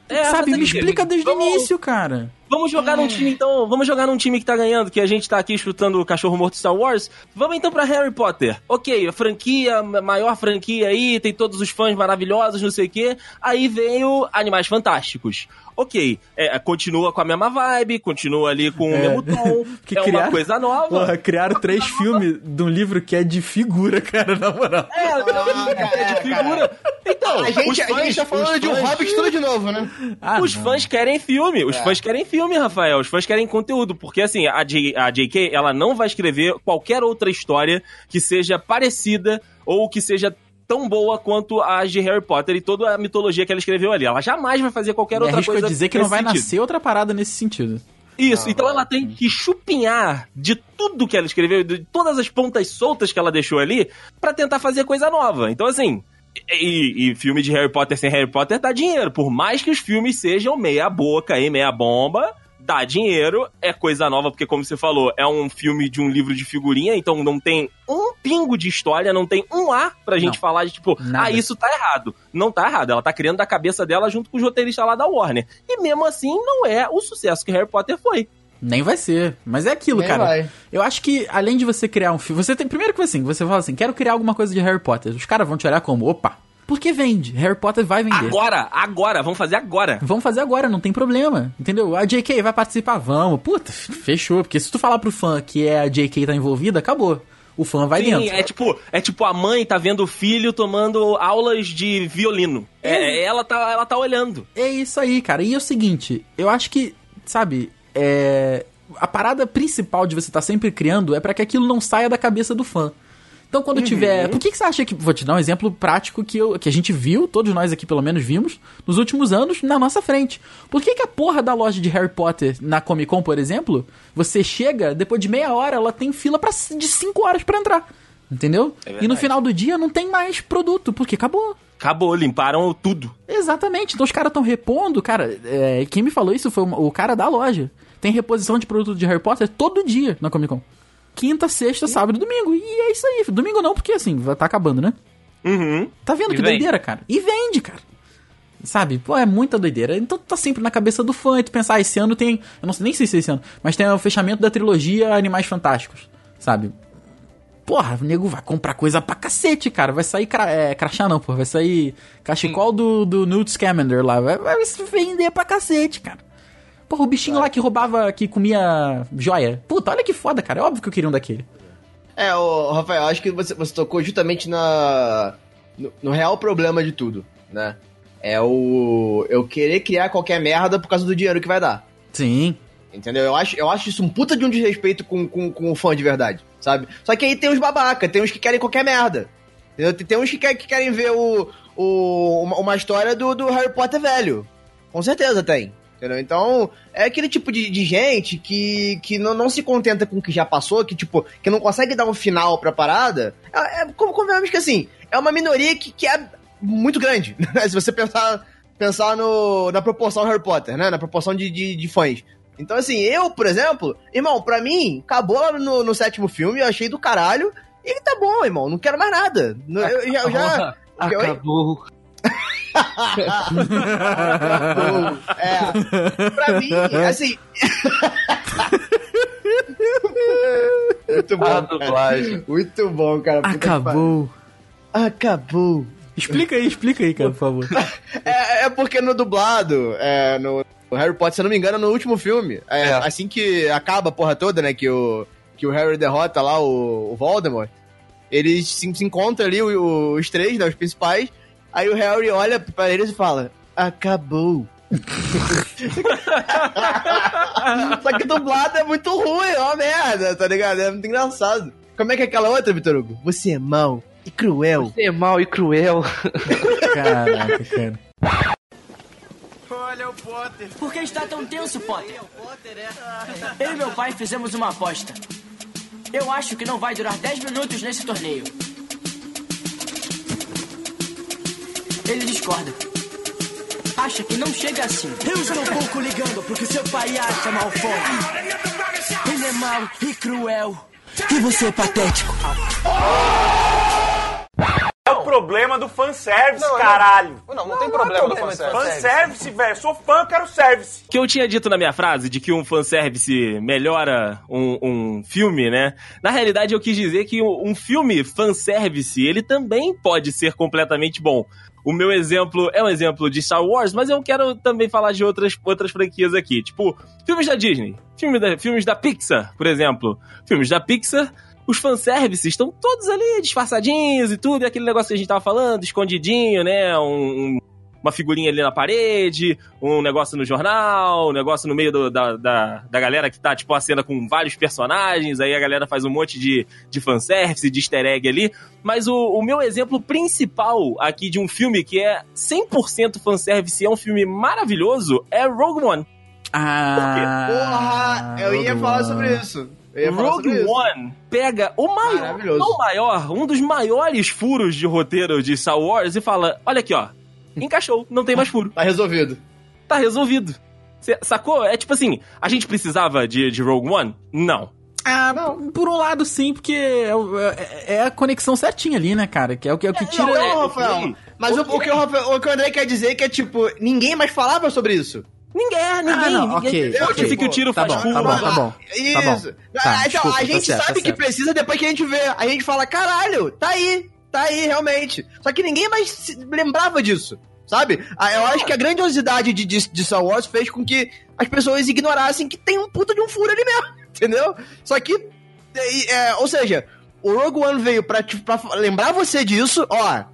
É, Sabe, me é que- explica desde o início, cara. Vamos jogar num time, então. Vamos jogar num time que tá ganhando, que a gente tá aqui chutando o cachorro morto Star Wars. Vamos então pra Harry Potter. Ok, a franquia, a maior franquia aí, tem todos os fãs maravilhosos, não sei o quê. Aí veio Animais Fantásticos. Ok, é, continua com a mesma vibe, continua ali com o É. mesmo tom. *laughs* Que é uma coisa nova. Porra, criaram três *laughs* filmes de um livro que é de figura, cara, na moral. É, é de figura. Então, A gente, os a gente tá fãs- falando de um fãs- Hobbit tudo de novo, né? Ah, os não. fãs querem filme, É. os fãs querem filme, Rafael. Os fãs querem conteúdo, porque assim, a, J, a JK, ela não vai escrever qualquer outra história que seja parecida ou que seja tão boa quanto a de Harry Potter e toda a mitologia que ela esqueveu ali. Ela jamais vai fazer qualquer Me outra coisa a dizer que não vai sentido. nascer outra parada nesse sentido. Isso, então ela tem que chupinhar de tudo que ela escreveu, de todas as pontas soltas que ela deixou ali, pra tentar fazer coisa nova. Então, assim. E, e filme de Harry Potter sem Harry Potter dá dinheiro. Por mais que os filmes sejam meia boca e meia bomba, dá dinheiro, é coisa nova, porque, como você falou, é um filme de um livro de figurinha, então não tem um pingo de história, não tem um ar pra gente Não. falar de tipo, Nada. ah, isso tá errado. Não tá errado. Ela tá criando da cabeça dela junto com os roteiristas lá da Warner. E mesmo assim, não é o sucesso que Harry Potter foi. Nem vai ser. Mas é aquilo, Nem cara. vai. Eu acho que, além de você criar um filme. Você tem. Primeiro que assim, você fala assim, quero criar alguma coisa de Harry Potter. Os caras vão te olhar como, opa. Porque vende. Harry Potter vai vender. Agora, agora, vamos fazer agora. Vamos fazer agora, não tem problema. Entendeu? A JK vai participar, vamos. Puta, fechou. Porque se tu falar pro fã que é a JK tá envolvida, acabou. O fã vai Sim, dentro. é tipo, é tipo a mãe tá vendo o filho tomando aulas de violino. É, ela tá, ela tá olhando. É isso aí, cara. E é o seguinte, eu acho que, sabe, é. A parada principal de você estar sempre criando é pra que aquilo não saia da cabeça do fã. Então, quando tiver. Por que, que você acha que. Vou te dar um exemplo prático que, eu, que a gente viu, todos nós aqui pelo menos vimos, nos últimos anos, na nossa frente. Por que, que a porra da loja de Harry Potter na Comic Con, por exemplo, você chega, depois de meia hora, ela tem fila pra, de 5 horas pra entrar? Entendeu? É e no final do dia não tem mais produto, porque acabou. Acabou, limparam tudo. Exatamente. Então os caras estão repondo, cara. é, quem me falou isso foi o cara da loja. Tem reposição de produto de Harry Potter todo dia na Comic Con. Quinta, sexta, sábado e domingo. E é isso aí. Domingo não, porque assim, tá acabando, né? Uhum. Tá vendo E que vende. doideira, cara? E vende, cara. Sabe? Pô, é muita doideira. Então tá sempre na cabeça do fã. E tu pensar, ah, esse ano tem. Eu não sei nem sei se é esse ano, mas tem o fechamento da trilogia Animais Fantásticos. Sabe? Porra, o nego vai comprar coisa pra cacete, cara. Vai sair cra é, crachá, não, pô. Vai sair cachecol do, do Newt Scamander lá. Vai, vai se vender pra cacete, cara. Porra, o bichinho lá que roubava, que comia joia. Puta, olha que foda, cara. É óbvio que eu queria um daquele. É, ô, Rafael, acho que você, você tocou justamente na, no, no real problema de tudo, né? É o eu querer criar qualquer merda por causa do dinheiro que vai dar. Sim. Entendeu? Eu acho, eu acho isso um puta de um desrespeito com, com, com o fã de verdade, sabe? Só que aí tem os babaca, tem uns que querem qualquer merda. Entendeu? Tem, tem uns que, quer- que querem ver o, o, uma, uma história do, do Harry Potter velho. Com certeza tem. Entendeu? Então, é aquele tipo de, de gente que, que não, não se contenta com o que já passou, que, tipo, que não consegue dar um final pra parada. É, é como convenhamos que, assim, é uma minoria que, que é muito grande, *laughs* né? Se você pensar, pensar no, na proporção Harry Potter, né? Na proporção de, de, de fãs. Então, assim, eu, por exemplo, irmão, pra mim, acabou lá no, no sétimo filme, eu achei do caralho, e tá bom, irmão, não quero mais nada. Eu, eu já... Eu já? Acabou. É, pra mim, assim. Muito bom. Cara. Muito bom, cara. Acabou. Acabou. Explica aí, explica aí, cara, por favor. *laughs* É, é porque no dublado, é, no no Harry Potter, se eu não me engano, no último filme, é, É. assim que acaba a porra toda, né, que o, que o Harry derrota lá o, o Voldemort, eles se, se encontram ali, o- os três, né, os principais, aí o Harry olha pra eles e fala, acabou. Só que dublado é muito ruim, é uma merda, tá ligado? É muito engraçado. Como é que é aquela outra, Vitor Hugo? Você é mau e cruel. Você é mau e cruel. Caraca, cara. Por que está tão tenso, Potter? Eu e meu pai fizemos uma aposta. Eu acho que não vai durar 10 minutos nesse torneio. Ele discorda. Acha que não chega assim. Eu estou um pouco ligando porque seu pai acha Malfoy. Ele é mau e cruel. E você é patético. É o problema do fanservice, caralho. Não, não, tem problema do fanservice. Fanservice, velho. Sou fã, eu quero service. que eu tinha dito na minha frase de que um fanservice melhora um, um filme, né? Na realidade, eu quis dizer que um um filme fanservice, ele também pode ser completamente bom. O meu exemplo é um exemplo de Star Wars, mas eu quero também falar de outras, outras franquias aqui. Tipo, filmes da Disney, filme da- filmes da Pixar, por exemplo. Filmes da Pixar, os fanservices estão todos ali disfarçadinhos e tudo, e aquele negócio que a gente tava falando, escondidinho, né? Um- um- uma figurinha ali na parede, um negócio no jornal, um negócio no meio do- da, da, da galera que tá, tipo, a cena com vários personagens, aí a galera faz um monte de, de fanservice, de easter egg ali. Mas o, o meu exemplo principal aqui de um filme que é 100% fanservice e é um filme maravilhoso é Rogue One. Ah, Porra, eu ia falar One. sobre isso. Rogue. One pega o maior, o maior, um dos maiores furos de roteiro de Star Wars e fala: olha aqui, ó, encaixou, não tem mais furo. Tá resolvido. tá resolvido. Cê, sacou? É tipo assim, a gente precisava de, de Rogue One? Não. Ah, por um lado sim, porque é, é- é a conexão certinha ali, né, cara? Que é o que, é o que tira. Não, não, Rafael. Mas o- o, que o, Rafael- o que o André quer dizer é que é tipo, ninguém mais falava sobre isso. Ninguém, ninguém. Ah, não, ninguém ok, entendeu ok. que o tiro Tá faz bom, curva. tá bom, tá bom. Isso. Tá bom. Tá, Ah, então, desculpa, a tá gente certo, tá sabe que certo. precisa depois que a gente vê. A gente fala, caralho, tá aí. Tá aí, realmente. Só que ninguém mais lembrava disso. Sabe? Ah, Eu acho que a grandiosidade de, de, de Star Wars fez com que as pessoas ignorassem que tem um puta de um furo ali mesmo. *laughs* Entendeu? Só que. é, ou seja, o Rogue One veio pra, pra lembrar você disso, ó.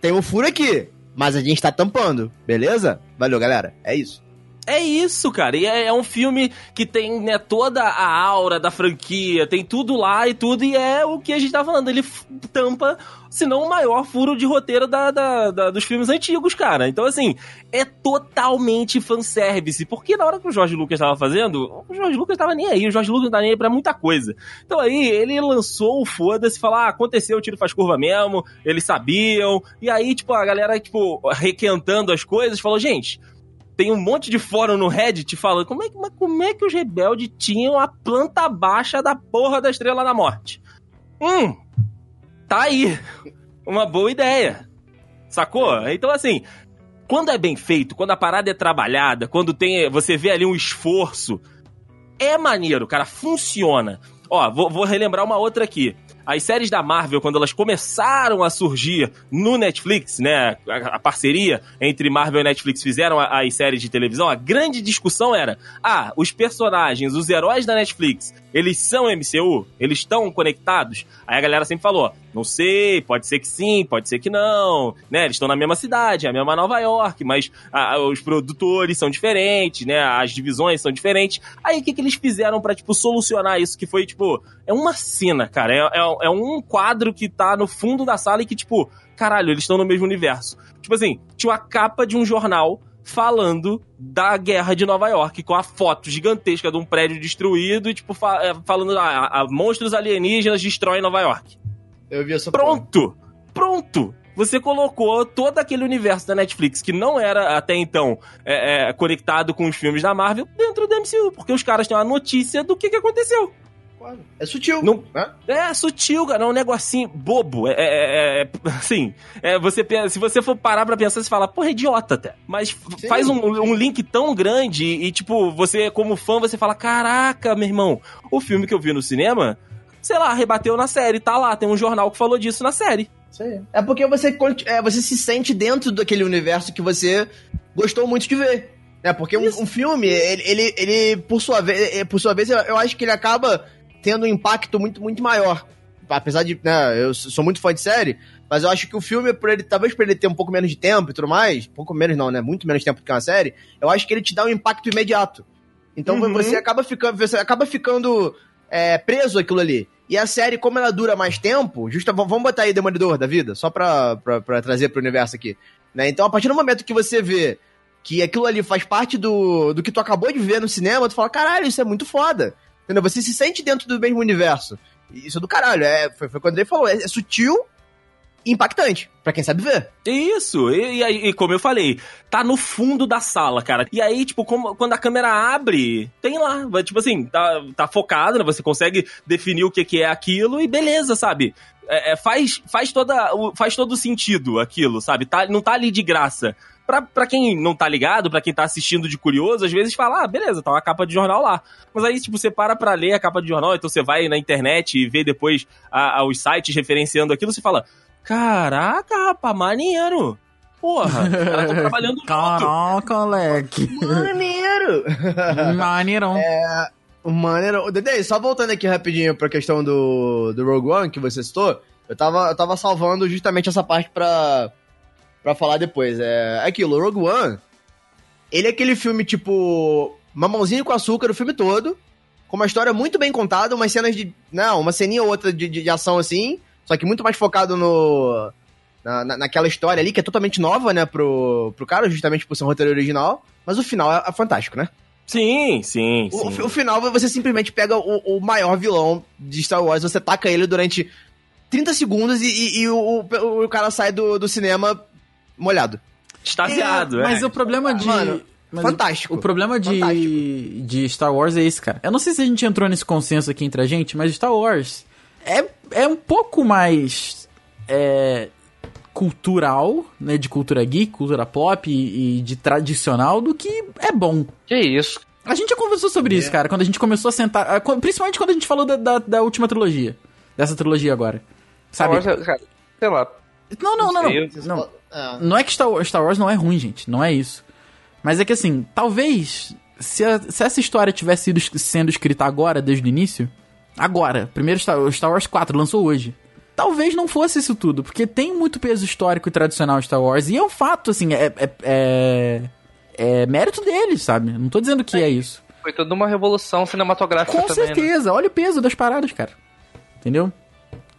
Tem um furo aqui, mas a gente tá tampando, beleza? Valeu, galera. É isso. É isso, cara. E é, é um filme que tem né, toda a aura da franquia, tem tudo lá e tudo, e é o que a gente tá falando. Ele tampa, se não o maior furo de roteiro da, da- da- dos filmes antigos, cara. Então, assim, é totalmente fanservice. Porque na hora que o Jorge Lucas tava fazendo, o Jorge Lucas tava nem aí, o Jorge Lucas não tá nem aí pra muita coisa. Então aí ele lançou o foda-se, falou: ah, aconteceu, o tiro faz curva mesmo, eles sabiam. E aí, tipo, a galera, tipo, requentando as coisas, falou: gente tem um monte de fórum no Reddit falando como é, mas como é que os rebeldes tinham a planta baixa da porra da Estrela da Morte? Hum, tá aí. Uma boa ideia. Sacou? Então, assim, quando é bem feito, quando a parada é trabalhada, quando tem, você vê ali um esforço, é maneiro, cara, funciona. Ó, vou, vou relembrar uma outra aqui. As séries da Marvel, quando elas começaram a surgir no Netflix, né? A, a parceria entre Marvel e Netflix fizeram as séries de televisão, a grande discussão era: ah, os personagens, os heróis da Netflix, eles são MCU? Eles estão conectados? Aí a galera sempre falou: não sei, pode ser que sim, pode ser que não, né? Eles estão na mesma cidade, a mesma Nova York, mas ah, os produtores são diferentes, né? As divisões são diferentes. Aí o que, que eles fizeram pra, tipo, solucionar isso? Que foi, tipo, é uma cena, cara. É, é, é um quadro que tá no fundo da sala e que, tipo, caralho, eles estão no mesmo universo. Tipo assim, tinha uma capa de um jornal falando da guerra de Nova York, com a foto gigantesca de um prédio destruído e, tipo, fa- é, falando, ah, ah, monstros alienígenas destroem Nova York. Eu vi essa porra. Pronto! Pronto! Você colocou todo aquele universo da Netflix que não era até então é, é, conectado com os filmes da Marvel dentro do MCU, porque os caras têm uma notícia do que, que aconteceu. É sutil. Não- né? É sutil, cara, é um negocinho bobo. É, é- é- é- assim, é, você pensa- se você for parar pra pensar, você fala, porra, é idiota até. Mas Sim. faz um, um link tão grande e, tipo, você, como fã, você fala, caraca, meu irmão, o filme que eu vi no cinema, sei lá, rebateu na série, tá lá, tem um jornal que falou disso na série. Isso aí. É porque você, é, você se sente dentro daquele universo que você gostou muito de ver. É, porque um, um filme, ele, ele, ele, por sua vez, por sua vez, eu, eu acho que ele acaba tendo um impacto muito, muito maior. Apesar de, né, eu sou muito fã de série, mas eu acho que o filme, por ele, talvez por ele ter um pouco menos de tempo e tudo mais, pouco menos não, né, muito menos tempo do que uma série, eu acho que ele te dá um impacto imediato. Então Uhum. você acaba ficando, você acaba ficando é, preso aquilo ali. E a série, como ela dura mais tempo, justa, vamos botar aí Demolidor da vida, só pra, pra, pra trazer pro universo aqui. Né? Então, a partir do momento que você vê que aquilo ali faz parte do, do que tu acabou de ver no cinema, tu fala, caralho, isso é muito foda. Entendeu? Você se sente dentro do mesmo universo. Isso é do caralho. É, foi, foi quando ele falou, é, é sutil e impactante, pra quem sabe ver. Isso, e, e e como eu falei, tá no fundo da sala, cara. E aí, tipo, como- quando a câmera abre, tem lá, tipo assim, tá, tá focado, né? Você consegue definir o que, que é aquilo e beleza, sabe? É, é, faz, faz, toda, o- faz todo sentido aquilo, sabe? Tá, não tá ali de graça. Pra, pra quem não tá ligado, pra quem tá assistindo de curioso, às vezes fala, ah, beleza, tá uma capa de jornal lá. Mas aí, tipo, você para pra ler a capa de jornal, então você vai na internet e vê depois a- a- os sites referenciando aquilo, você fala, caraca, rapaz, maneiro. Porra, caras tão trabalhando junto. Caraca, moleque. Maneiro! *laughs* Maneirão. Maneiro. Dede, só voltando aqui rapidinho pra questão do, do Rogue One que você citou, eu tava, eu tava salvando justamente essa parte pra, pra falar depois. É aquilo, Rogue One, ele é aquele filme tipo mamãozinho com açúcar o filme todo, com uma história muito bem contada, umas cenas de. Não, uma ceninha ou outra de, de, de ação assim, só que muito mais focado no. Na, na- naquela história ali, que é totalmente nova, né, pro, pro cara, justamente por ser um roteiro original. Mas o final é, é fantástico, né? Sim, sim, O, sim. o final, você simplesmente pega o, o maior vilão de Star Wars, você taca ele durante 30 segundos e, e- e o, o, o cara sai do, do cinema molhado. Extasiado, é. Mas o problema de. Mano, mas fantástico. O, o problema de, Fantástico. de Star Wars é esse, cara. Eu não sei se a gente entrou nesse consenso aqui entre a gente, mas Star Wars é, é um pouco mais. É, cultural, né? De cultura geek, cultura pop e, e de tradicional do que é bom. Que isso? A gente já conversou sobre isso, cara, quando a gente começou a sentar. Principalmente quando a gente falou da, da, da última trilogia. Dessa trilogia agora. Sabe? Star Wars, cara, sei lá. Não, não, não, não. Não. Ah, Não é que Star Wars, Star Wars não é ruim, gente. Não é isso. Mas é que assim, talvez se, a- se essa história tivesse sido sendo escrita agora, desde o início, agora, primeiro Star, Star Wars 4 lançou hoje. Talvez não fosse isso tudo, porque tem muito peso histórico e tradicional em Star Wars. E é um fato, assim, é. é- é- é mérito deles, sabe? Não tô dizendo que é isso. Foi toda uma revolução cinematográfica Com também, né? certeza, olha o peso das paradas, cara. Entendeu?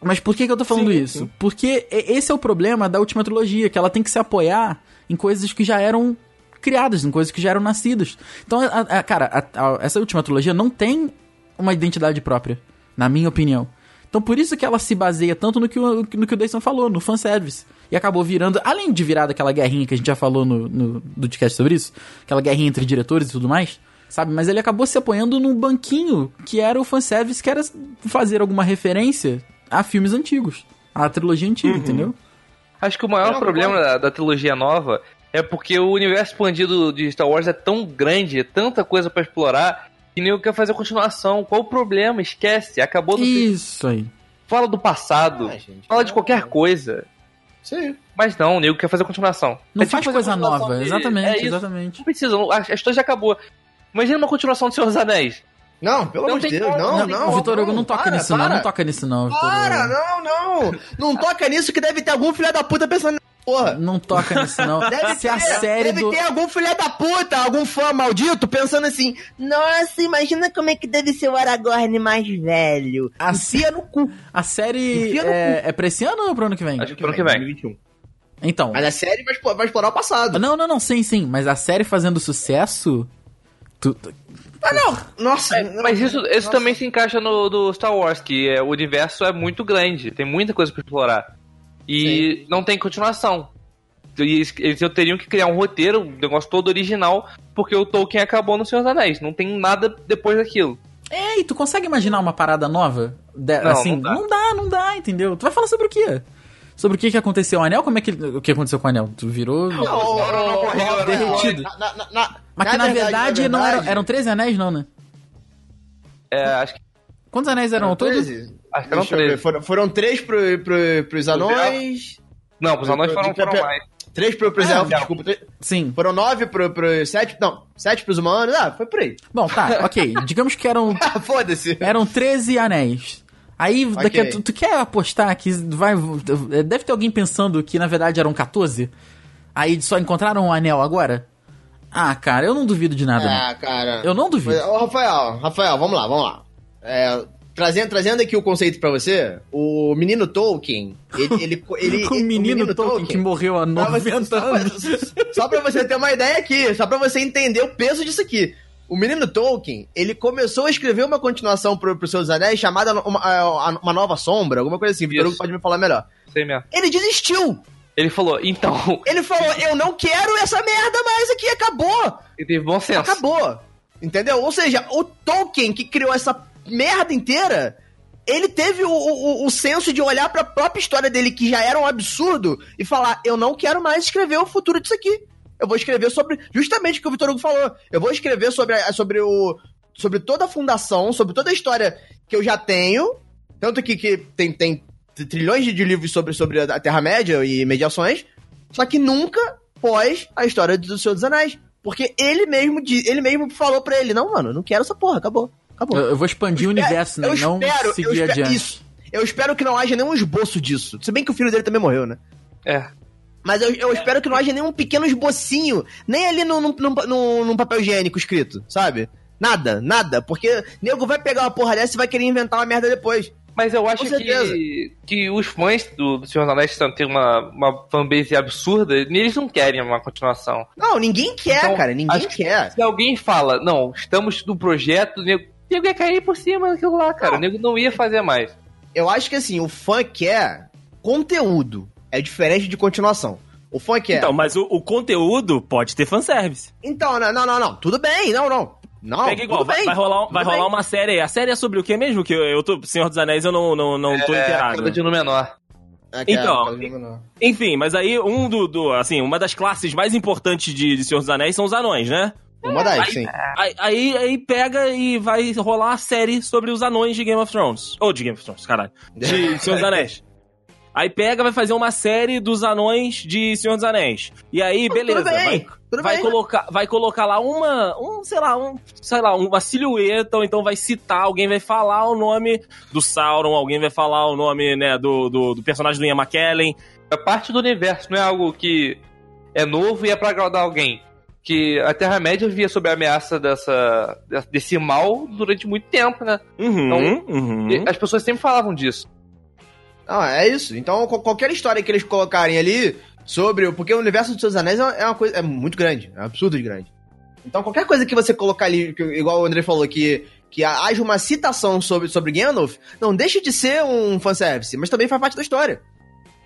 Mas por que, que eu tô falando Sim, isso? sim. Porque e- esse é o problema da última trilogia, que ela tem que se apoiar em coisas que já eram criadas, em coisas que já eram nascidas. Então, a- a- cara, a- essa última trilogia não tem uma identidade própria, na minha opinião. Então, por isso que ela se baseia tanto no que o, no que o Dayson falou, no fanservice. E acabou virando, além de virar daquela guerrinha que a gente já falou no, no do podcast sobre isso, aquela guerrinha entre diretores e tudo mais, sabe? Mas ele acabou se apoiando num banquinho que era o fanservice, que era fazer alguma referência a filmes antigos, a trilogia antiga, entendeu? Acho que o maior problema da, da trilogia nova é porque o universo expandido de Star Wars é tão grande, é tanta coisa pra explorar, que nem quer fazer continuação. Qual o problema? Esquece, acabou do Isso aí. Fala do passado, Ah, gente, fala de qualquer coisa. Sim. Mas não, o nego quer fazer continuação. Não É tipo faz fazer coisa nova, exatamente, é exatamente. Não precisa, a, a história já acabou. Imagina uma continuação do Senhor dos Anéis. Não, pelo Não amor de Deus, não, não não. Vitor Hugo, não toca para, nisso não, para. não toca nisso não, Vitor Para, não, não. Não toca nisso que deve ter algum filho da puta pensando porra. Não toca nisso não. *laughs* Deve Se a ter, série deve do... ter algum filho da puta, algum fã maldito pensando assim: Nossa, imagina como é que deve ser o Aragorn mais velho. A, Enfia no cu. a série é, é pra esse ano ou pro ano que vem? Acho que pro ano que vem. 2021. Então. Mas a série vai, vai explorar o passado. Não, não, não, sim, sim. Mas a série fazendo sucesso. Tu- Ah, não. Nossa. não. Mas isso, isso também se encaixa no do Star Wars, que é, o universo é muito grande, tem muita coisa pra explorar. E não tem continuação. E eles, eles teriam que criar um roteiro, um negócio todo original, porque o Tolkien acabou no Senhor dos Anéis. Não tem nada depois daquilo. Ei, tu consegue imaginar uma parada nova? De- Não, assim, não dá. não dá, não dá, entendeu? Tu vai falar sobre o quê? Sobre o que que aconteceu? O anel? Como é que. O que aconteceu com o anel? Tu virou. Não, não, não, não, não, derretido. Na, na, na, na, Mas que na verdade, não eram, eram 13 anéis, não, né? É, acho que, Quantos anéis eram ao todo? 13? acho que eram Deixa eu ver, três. Foram, foram três pro, pro, pros anões. Não, os anões foram, foram mais. Três pro, pros Ah, elfos, desculpa. três- Sim. Foram nove pro, pro sete. Não, sete pros humanos. Ah, foi por aí. Bom, tá, ok. Digamos que eram, Ah, foda-se. eram 13 anéis. Aí, daqui a- tu, tu quer apostar que vai. Deve ter alguém pensando que na verdade eram 14? Aí só encontraram um anel agora? Ah, cara, eu não duvido de nada. Ah, cara. Eu não duvido. Ô, Rafael, Rafael, vamos lá, vamos lá. É, trazendo, trazendo aqui o conceito pra você, o menino Tolkien, ele... *laughs* ele, ele o menino, Tolkien, que morreu há Pra você- 90 só pra- anos. *laughs* Só pra você ter uma ideia aqui, só pra você entender o peso disso aqui. O menino Tolkien, ele começou a escrever uma continuação pro, pro Seus Anéis chamada uma, a- uma Nova Sombra, alguma coisa assim. Vitor pode me falar melhor. Sei mesmo. Ele desistiu. Ele falou, então, Ele falou, eu não quero essa merda mais aqui, acabou. ele teve bom senso. Acabou. Entendeu? Ou seja, o Tolkien que criou essa merda inteira, ele teve o, o, o senso de olhar pra própria história dele, que já era um absurdo, e falar: eu não quero mais escrever o futuro disso aqui. Eu vou escrever sobre. Justamente o que o Vitor Hugo falou. Eu vou escrever sobre, a- sobre o. Sobre toda a fundação, sobre toda a história que eu já tenho. Tanto que, que tem, tem trilhões de livros sobre, sobre a Terra-média e mediações. Só que nunca pós a história do Senhor dos Anéis. Porque ele mesmo, ele mesmo falou pra ele: Não, mano, eu não quero essa porra, acabou. Acabou. Eu, eu vou expandir o universo, né? Eu não espero, eu seguir espero adiante. isso. Eu espero que não haja nenhum esboço disso. Se bem que o filho dele também morreu, né? É. Mas eu, eu espero que não haja nenhum pequeno esbocinho, nem ali num, num, num- num papel higiênico escrito, sabe? Nada, nada. Porque nego vai pegar uma porra dessa e vai querer inventar uma merda depois. Mas eu acho que, que os fãs do, do Senhor dos Anéis estão- têm uma, uma fanbase absurda e eles não querem uma continuação. Não, ninguém quer, Então, cara. Ninguém acho que- quer. Se alguém fala, não, estamos no projeto, o nego, nego ia cair por cima daquilo lá, cara. Não. O nego não ia fazer mais. Eu acho que assim, o fã quer conteúdo. É diferente de continuação. O fã quer. Então, mas o, o conteúdo pode ter fanservice. Então, não, não, não, não. Tudo bem, não, não. Não, Pega igual, tudo vai, bem. vai rolar, vai tudo rolar bem. uma série aí. A série é sobre o que mesmo? Que eu, eu tô. Senhor dos Anéis eu não, não, não tô É, inteirado. cada de no menor. É, Então. Enfim, mas aí um do, do. Assim, uma das classes mais importantes de, de Senhor dos Anéis são os anões, né? Uma das, sim. Aí, aí, aí pega e vai rolar a série sobre os anões de Game of Thrones. Ou de Game of Thrones, caralho. De *laughs* Senhor dos Anéis. Aí pega, vai fazer uma série dos anões de Senhor dos Anéis. E aí, beleza. tudo bem, vai tudo vai bem. colocar, vai colocar lá uma, um, sei lá, um, sei lá, uma silhueta, ou então vai citar, alguém vai falar o nome do Sauron, alguém vai falar o nome, né, do, do, do personagem do Ian McKellen. É parte do universo, não é algo que é novo e é pra agradar alguém. que a Terra-média via sob a ameaça dessa, desse mal durante muito tempo, né? Uhum, Então, uhum. As pessoas sempre falavam disso. Não, é isso. Então, qual- qualquer história que eles colocarem ali sobre. Porque o universo dos seus anéis é é uma coisa. É muito grande. É um absurdo de grande. Então, qualquer coisa que você colocar ali, que- igual o André falou, que, que haja uma citação sobre, sobre Gandalf, não deixa de ser um fanservice, mas também faz parte da história.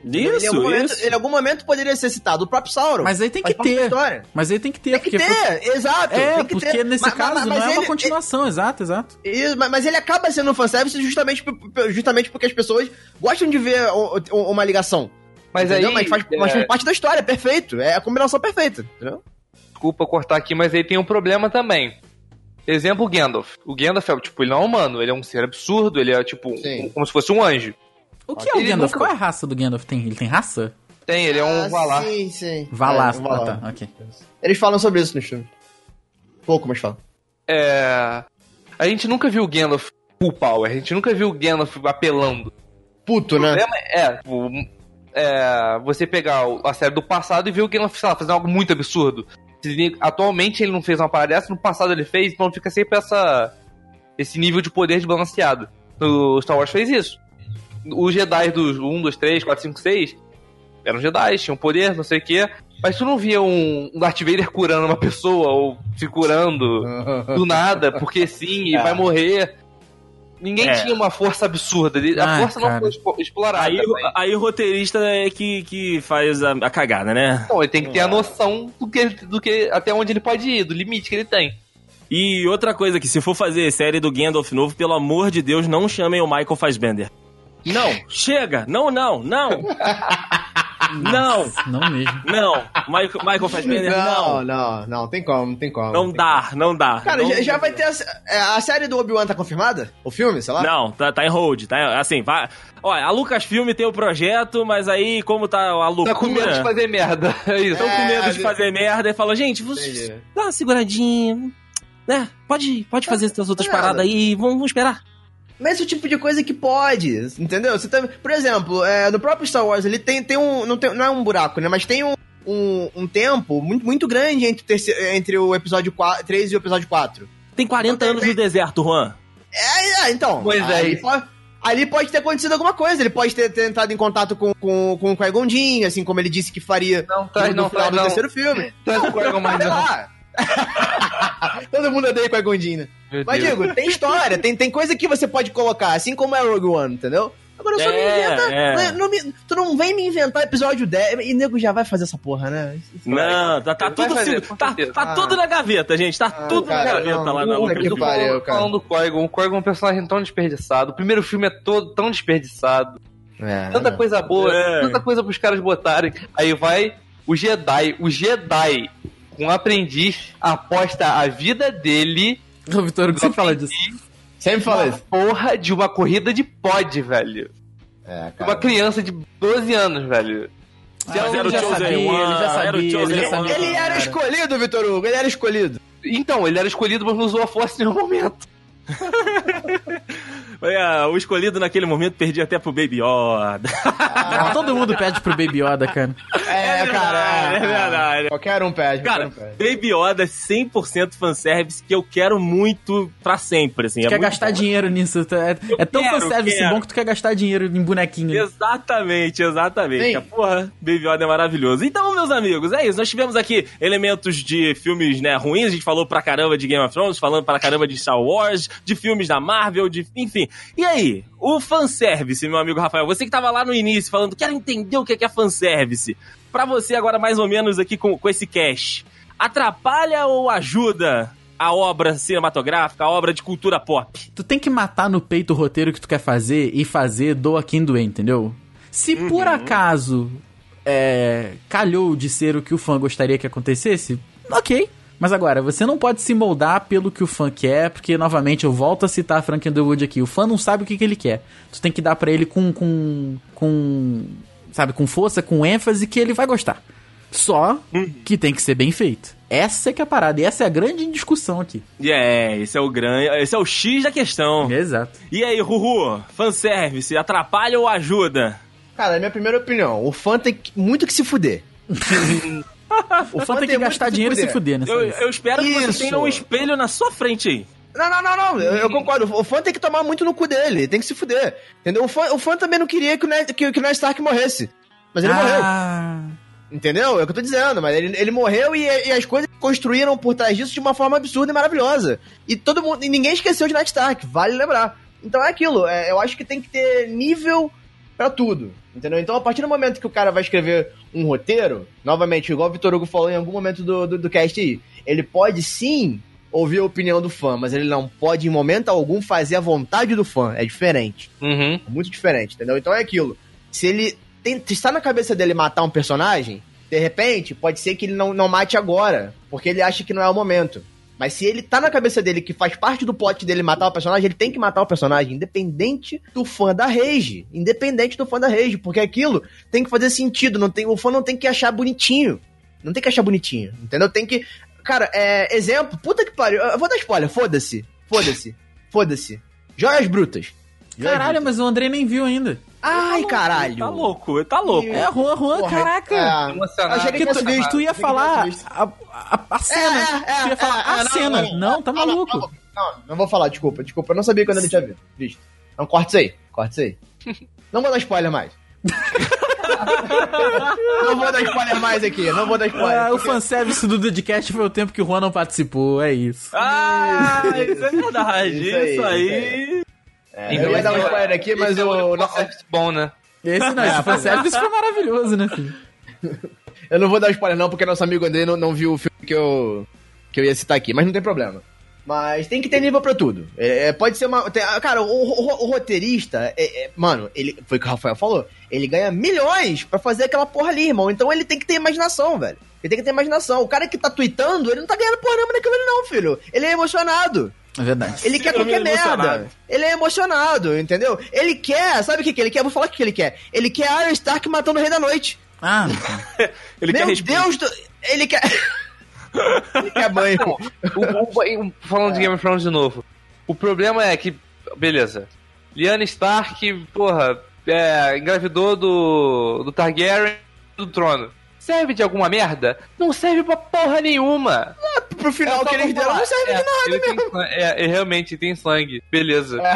Ele, em Isso, algum momento, isso. ele em algum momento poderia ser citado o próprio Sauron. Mas aí tem que ter. história. Mas aí tem que ter. Tem que porque ter, exato. É, tem que porque ter. nesse Mas- caso mas- não mas é uma ele- continuação, exato, exato. Isso, mas mas ele acaba sendo um fanservice justamente, justamente porque as pessoas gostam de ver uma ligação. Mas entendeu? aí. mas, faz, mas é, faz parte da história, é perfeito. É a combinação perfeita, entendeu? Desculpa cortar aqui, mas aí tem um problema também. Exemplo, o Gandalf. O Gandalf é, tipo, ele não é humano, ele é um ser absurdo, ele é, tipo, um- como se fosse um anjo. O que é o Ele Gandalf? nunca- Qual é a raça do Gandalf? Tem? Ele tem raça? Tem, ele é um Ah, Valar. Sim, sim. Valar. É, um Valar. Ah, tá, ok. Eles falam sobre isso no filme. Pouco, mas falam. É. A gente nunca viu o Gandalf full power, a gente nunca viu o Gandalf apelando. Puto, O né? problema é, tipo, é, você pegar a série do passado e ver o Gandalf, sei lá, fazendo algo muito absurdo. Atualmente ele não fez uma parada dessa, no passado ele fez, então fica sempre essa, esse nível de poder desbalanceado. O Star Wars fez isso. Os Jedi dos 1, 2, 3, 4, 5, 6 eram Jedi, tinham poder, não sei o quê. Mas tu não via um, um Darth Vader curando uma pessoa ou se curando do nada, porque sim, e É. vai morrer. Ninguém É. tinha uma força absurda. A Ah, força não cara. foi expo- explorada. Aí, mas- aí o roteirista é que, que faz a, a cagada, né? Então, ele tem que ter a noção do que, do que até onde ele pode ir, do limite que ele tem. E outra coisa que se for fazer série do Gandalf novo, pelo amor de Deus, não chamem o Michael Fassbender. Não, chega! Não, não, não! Não, Não mesmo. não! Michael, Michael Fassbender, Não, não! não, não, tem como, não tem como. Não tem dá, não dá. como. Cara, Não- já, já vai ter a, é, a série do Obi-Wan tá confirmada? O filme, sei lá? Não, tá, tá em hold, tá? Assim, vai. Olha, a Lucasfilm tem o projeto, mas aí, como tá a loucura... Tá com medo de fazer merda. É isso. Estão com medo É, de fazer merda e falam, gente, você dá uma seguradinha, né? Pode, pode fazer essas outras paradas aí, vamos, vamos esperar. Mas esse é o tipo de coisa que pode, entendeu? Você tá, por exemplo, é, no próprio Star Wars, ele tem, tem um. Não, tem, não é um buraco, né? Mas tem um, um, um tempo muito, muito grande entre, o terceiro- entre o episódio 4, 3 e o episódio 4. Tem 40 Então, anos tem- no deserto, Juan. É, é, então. Pois é, pode, ali pode ter acontecido alguma coisa. Ele pode ter, ter entrado em contato com, com, com o Qui-Gon assim como ele disse que faria Não, traz no, não, no final traz do não. terceiro filme. Traz o Qui-Gon mais Sei não. lá. *laughs* *laughs* Todo mundo odeia Jinn, né? Meu Mas, Deus. digo, tem história, tem, tem coisa que você pode colocar, assim como é Rogue One, entendeu? Agora só me É, inventa. é. não me- tu não vem me inventar episódio 10 e nego já vai fazer essa porra, né? Isso- Não, tá, tá Ele vai tudo fazer, com tá, tá Ah. tudo na gaveta, gente. Tá Ah, tudo cara, na gaveta não, lá na pariu, cara. Falando do Qui-Gon, o Qui-Gon é um personagem tão desperdiçado. O primeiro filme é todo tão desperdiçado. É, Tanta coisa boa, É. tanta coisa pros caras botarem. Aí vai o Jedi, o Jedi, com um aprendiz, aposta a vida dele Ô, Vitor, o que você fala disso? Sempre fala na isso. porra de uma corrida de pod, velho. É, Uma criança de 12 anos, velho. Mas era o ele já Chosen sabia, ele One, já era o sabia, Chosen ele já One. sabia. Ele era Cara. escolhido, Vitor Hugo, ele era escolhido. Então, ele era escolhido, mas não usou a força em nenhum momento. *laughs* É, o escolhido naquele momento perdia até pro Baby Yoda. Ah, *laughs* todo mundo pede pro Baby Yoda, cara. É, verdade, cara. é verdade. Qualquer um pede, Cara, um pede. Baby Yoda é 100% fanservice que eu quero muito pra sempre, assim. Tu é quer muito gastar bom. dinheiro nisso. tu- É, é tão quero, fanservice quero. bom que tu quer gastar dinheiro em bonequinho. Exatamente, exatamente. Sim. Porra, Baby Yoda é maravilhoso. Então, meus amigos, é isso. Nós tivemos aqui elementos de filmes, né, ruins. A gente falou pra caramba de Game of Thrones, falando pra caramba de Star Wars, de filmes da Marvel, de... Enfim. E aí? O fanservice, meu amigo Rafael. Você que tava lá no início falando, quero entender o que é que é fanservice. Pra você agora, mais ou menos, aqui com, com esse cast. Atrapalha ou ajuda a obra cinematográfica, a obra de cultura pop? Tu tem que matar no peito o roteiro que tu quer fazer e fazer doa quem doer, entendeu? Se por acaso é, calhou de ser o que o fã gostaria que acontecesse, ok. Mas agora, você não pode se moldar pelo que o fã quer, porque, novamente, eu volto a citar Frank Underwood aqui. O fã não sabe o que, que ele quer. Tu tem que dar pra ele com, com, com, sabe, com força, com ênfase, que ele vai gostar. Só que tem que ser bem feito. Essa é que é a parada, e essa é a grande discussão aqui. E é, esse é o grande, esse é o X da questão. Exato. E aí, Ruhu, fanservice, atrapalha ou ajuda? Cara, na minha primeira opinião, o fã tem que- muito que se fuder. *laughs* *laughs* O fã tem que gastar dinheiro e se fuder, né? Eu, eu espero que você Isso. tenha um espelho na sua frente aí. Não, não, não, não. Eu, eu concordo. O fã tem que tomar muito no cu dele. Tem que se fuder. Entendeu? O fã, o fã também não queria que o, Ned, que, que o Ned Stark morresse. Mas ele morreu. ah, Entendeu? É o que eu tô dizendo. Mas ele, ele morreu e, e as coisas construíram por trás disso de uma forma absurda e maravilhosa. E todo mundo. E ninguém esqueceu de Ned Stark. Vale lembrar. Então é aquilo. é, eu acho que tem que ter nível pra tudo. Entendeu? Então, a partir do momento que o cara vai escrever um roteiro, novamente, igual o Vitor Hugo falou em algum momento do, do, do cast aí, ele pode sim ouvir a opinião do fã, mas ele não pode, em momento algum, fazer a vontade do fã. É diferente. Uhum. É muito diferente, entendeu? Então é aquilo. Se ele tem, se está na cabeça dele matar um personagem, de repente, pode ser que ele não, não mate agora, porque ele acha que não é o momento. Mas se ele tá na cabeça dele que faz parte do plot dele matar o personagem, ele tem que matar o personagem, independente do fã da Rage. Independente do fã da Rage, porque aquilo tem que fazer sentido. Não tem, o fã não tem que achar bonitinho. Não tem que achar bonitinho, entendeu? Tem que. Cara, é. Exemplo, puta que pariu. Eu vou dar spoiler, foda-se. Foda-se. Foda-se. Joias brutas. Joias caralho, brutas. mas o André nem viu ainda. Ai, caralho. Tá louco, tá louco. É, Juan, Juan, Porra, caraca. é. Emocionado. Achei que tu, visto. tu ia falar a, a, a cena. É, é, tu ia falar é, a é, não, cena. não, Não, tá não, não, maluco. Não, não, vou falar, desculpa, desculpa. Eu não sabia quando ele tinha visto. visto. Então corta isso aí, corta isso aí. *laughs* Não vou dar spoiler mais. *laughs* não vou dar spoiler mais aqui, não vou dar spoiler. Ah, o porque- fanservice do Dudcast foi o tempo que o Juan não participou, é isso. Ah, isso é verdade. Isso aí, Isso aí. É, eu ia dar um spoiler aqui, mas é o não, conceito bom, né? Esse não, esse fanservice foi maravilhoso, né, filho? *laughs* eu não vou dar spoiler não, porque nosso amigo André não, não viu o filme que eu, que eu ia citar aqui, mas não tem problema. Mas tem que ter nível pra tudo. É, é, pode ser uma. tem- cara, o, o- o roteirista, é- é, mano, ele. Foi o que o Rafael falou. Ele ganha milhões pra fazer aquela porra ali, irmão. Então ele tem que ter imaginação, velho. Ele tem que ter imaginação. O cara que tá tweetando, ele não tá ganhando porra nenhuma naquilo ali, não, filho. Ele é emocionado. É verdade. Ele quer Síndrome qualquer merda. Ele é emocionado, entendeu? Ele quer, sabe o que, que ele quer? Vou falar o que, que ele quer. Ele quer Arya Stark matando o Rei da Noite. Ah, *laughs* *laughs* Ele Meu quer respeito. Deus do... Ele quer... *laughs* ele quer banho. O- o- o- falando de Game of Thrones de novo. O problema é que, beleza. Lyanna Stark, porra, é, engravidou do, do Targaryen do trono. Serve de alguma merda? Não serve pra porra nenhuma. Pro final É que eles deram, não serve É, de nada ele tem mesmo. sangue- é, realmente tem sangue. Beleza. *laughs*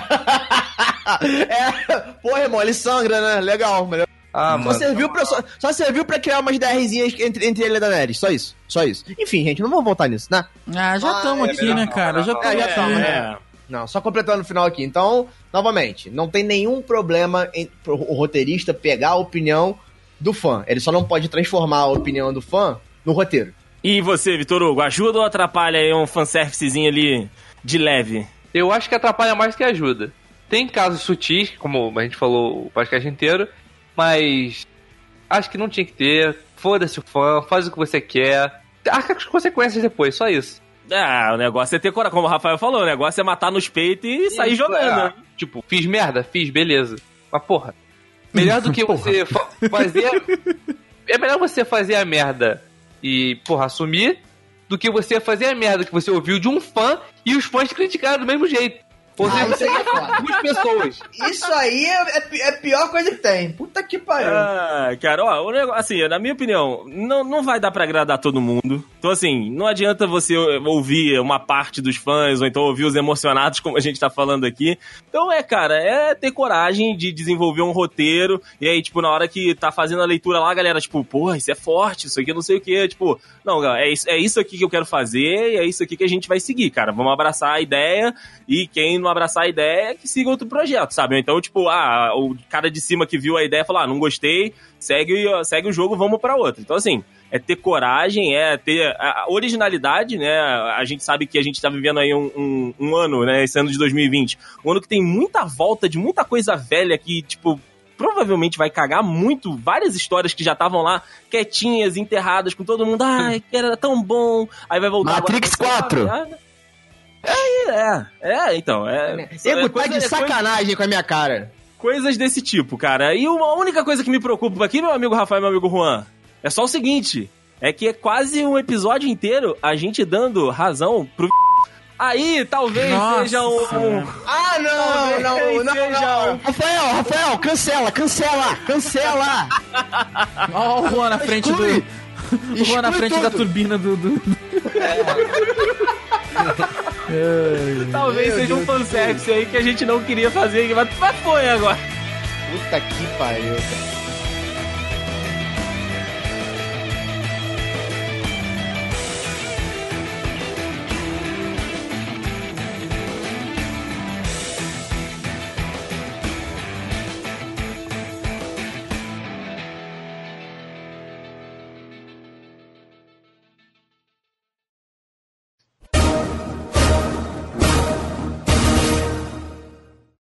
É, porra, irmão, ele sangra, né? Legal. melhor. Ah, Só mano. serviu, pra, só, só serviu pra criar umas DRzinhas entre, entre ele e a Daenerys. Só isso. Só isso. Enfim, gente, não vamos voltar nisso, né? ah já estamos é aqui, melhor né, não, cara? Já não, estamos é, já aqui. tamo, É. Não, só completando no final aqui. Então, novamente, não tem nenhum problema em pro- o roteirista pegar a opinião do fã. Ele só não pode transformar a opinião do fã no roteiro. E você, Vitor Hugo, ajuda ou atrapalha aí um fanservicezinho ali de leve? Eu acho que atrapalha mais que ajuda. Tem casos sutis, como a gente falou o podcast inteiro, mas acho que não tinha que ter. Foda-se o fã, faz o que você quer. Arca com as consequências depois, só isso. Ah, o negócio é ter coragem. Como o Rafael falou, o negócio é matar nos peitos e sair Isso, jogando. é. Tipo, fiz merda? Fiz, beleza. Mas porra, melhor do que *laughs* você fa- fazer. É melhor você fazer a merda e, porra, assumir do que você fazer a merda que você ouviu de um fã e os fãs criticaram do mesmo jeito. Ou Ah, seja, isso aí é duas pessoas. Isso aí é, é é a pior coisa que tem. Puta que pariu. Ah, cara, ó, o negócio, assim, na minha opinião, não, não vai dar pra agradar todo mundo. Então, assim, não adianta você ouvir uma parte dos fãs, ou então ouvir os emocionados, como a gente tá falando aqui. Então, é, cara, é ter coragem de desenvolver um roteiro, e aí, tipo, na hora que tá fazendo a leitura lá, a galera, tipo, porra, isso é forte, isso aqui não sei o que, tipo, não, é isso, é isso aqui que eu quero fazer, e é isso aqui que a gente vai seguir, cara. Vamos abraçar a ideia, e quem não abraçar a ideia, que siga outro projeto, sabe? Então, tipo, ah, o cara de cima que viu a ideia falou, ah, não gostei, segue, segue o jogo, vamos pra outra. Então, assim, é ter coragem, é ter a originalidade, né? A gente sabe que a gente tá vivendo aí um, um, um ano, né? Esse ano de 2020. Um ano que tem muita volta de muita coisa velha que, tipo, provavelmente vai cagar muito várias histórias que já estavam lá quietinhas, enterradas, com todo mundo, ai, que era tão bom. Aí vai voltar Matrix agora, 4. Ah, É, é, é, então. É, Nego, é tá coisa- de é coisa- sacanagem com a minha cara. coisas desse tipo, cara. E uma única coisa que me preocupa aqui, meu amigo Rafael e meu amigo Juan, é só o seguinte: é que é quase um episódio inteiro a gente dando razão pro. Aí talvez Nossa seja um. Senhora. Ah, não, Talvez não, não, seja não. um- Rafael, Rafael, cancela, cancela, cancela. *laughs* Ó o Juan na frente Exclui. do... O Juan na frente da tudo. turbina do. do... *laughs* Talvez Meu seja um Deus, fanservice aí que a gente não queria fazer, mas mas foi agora. Puta que pariu, cara.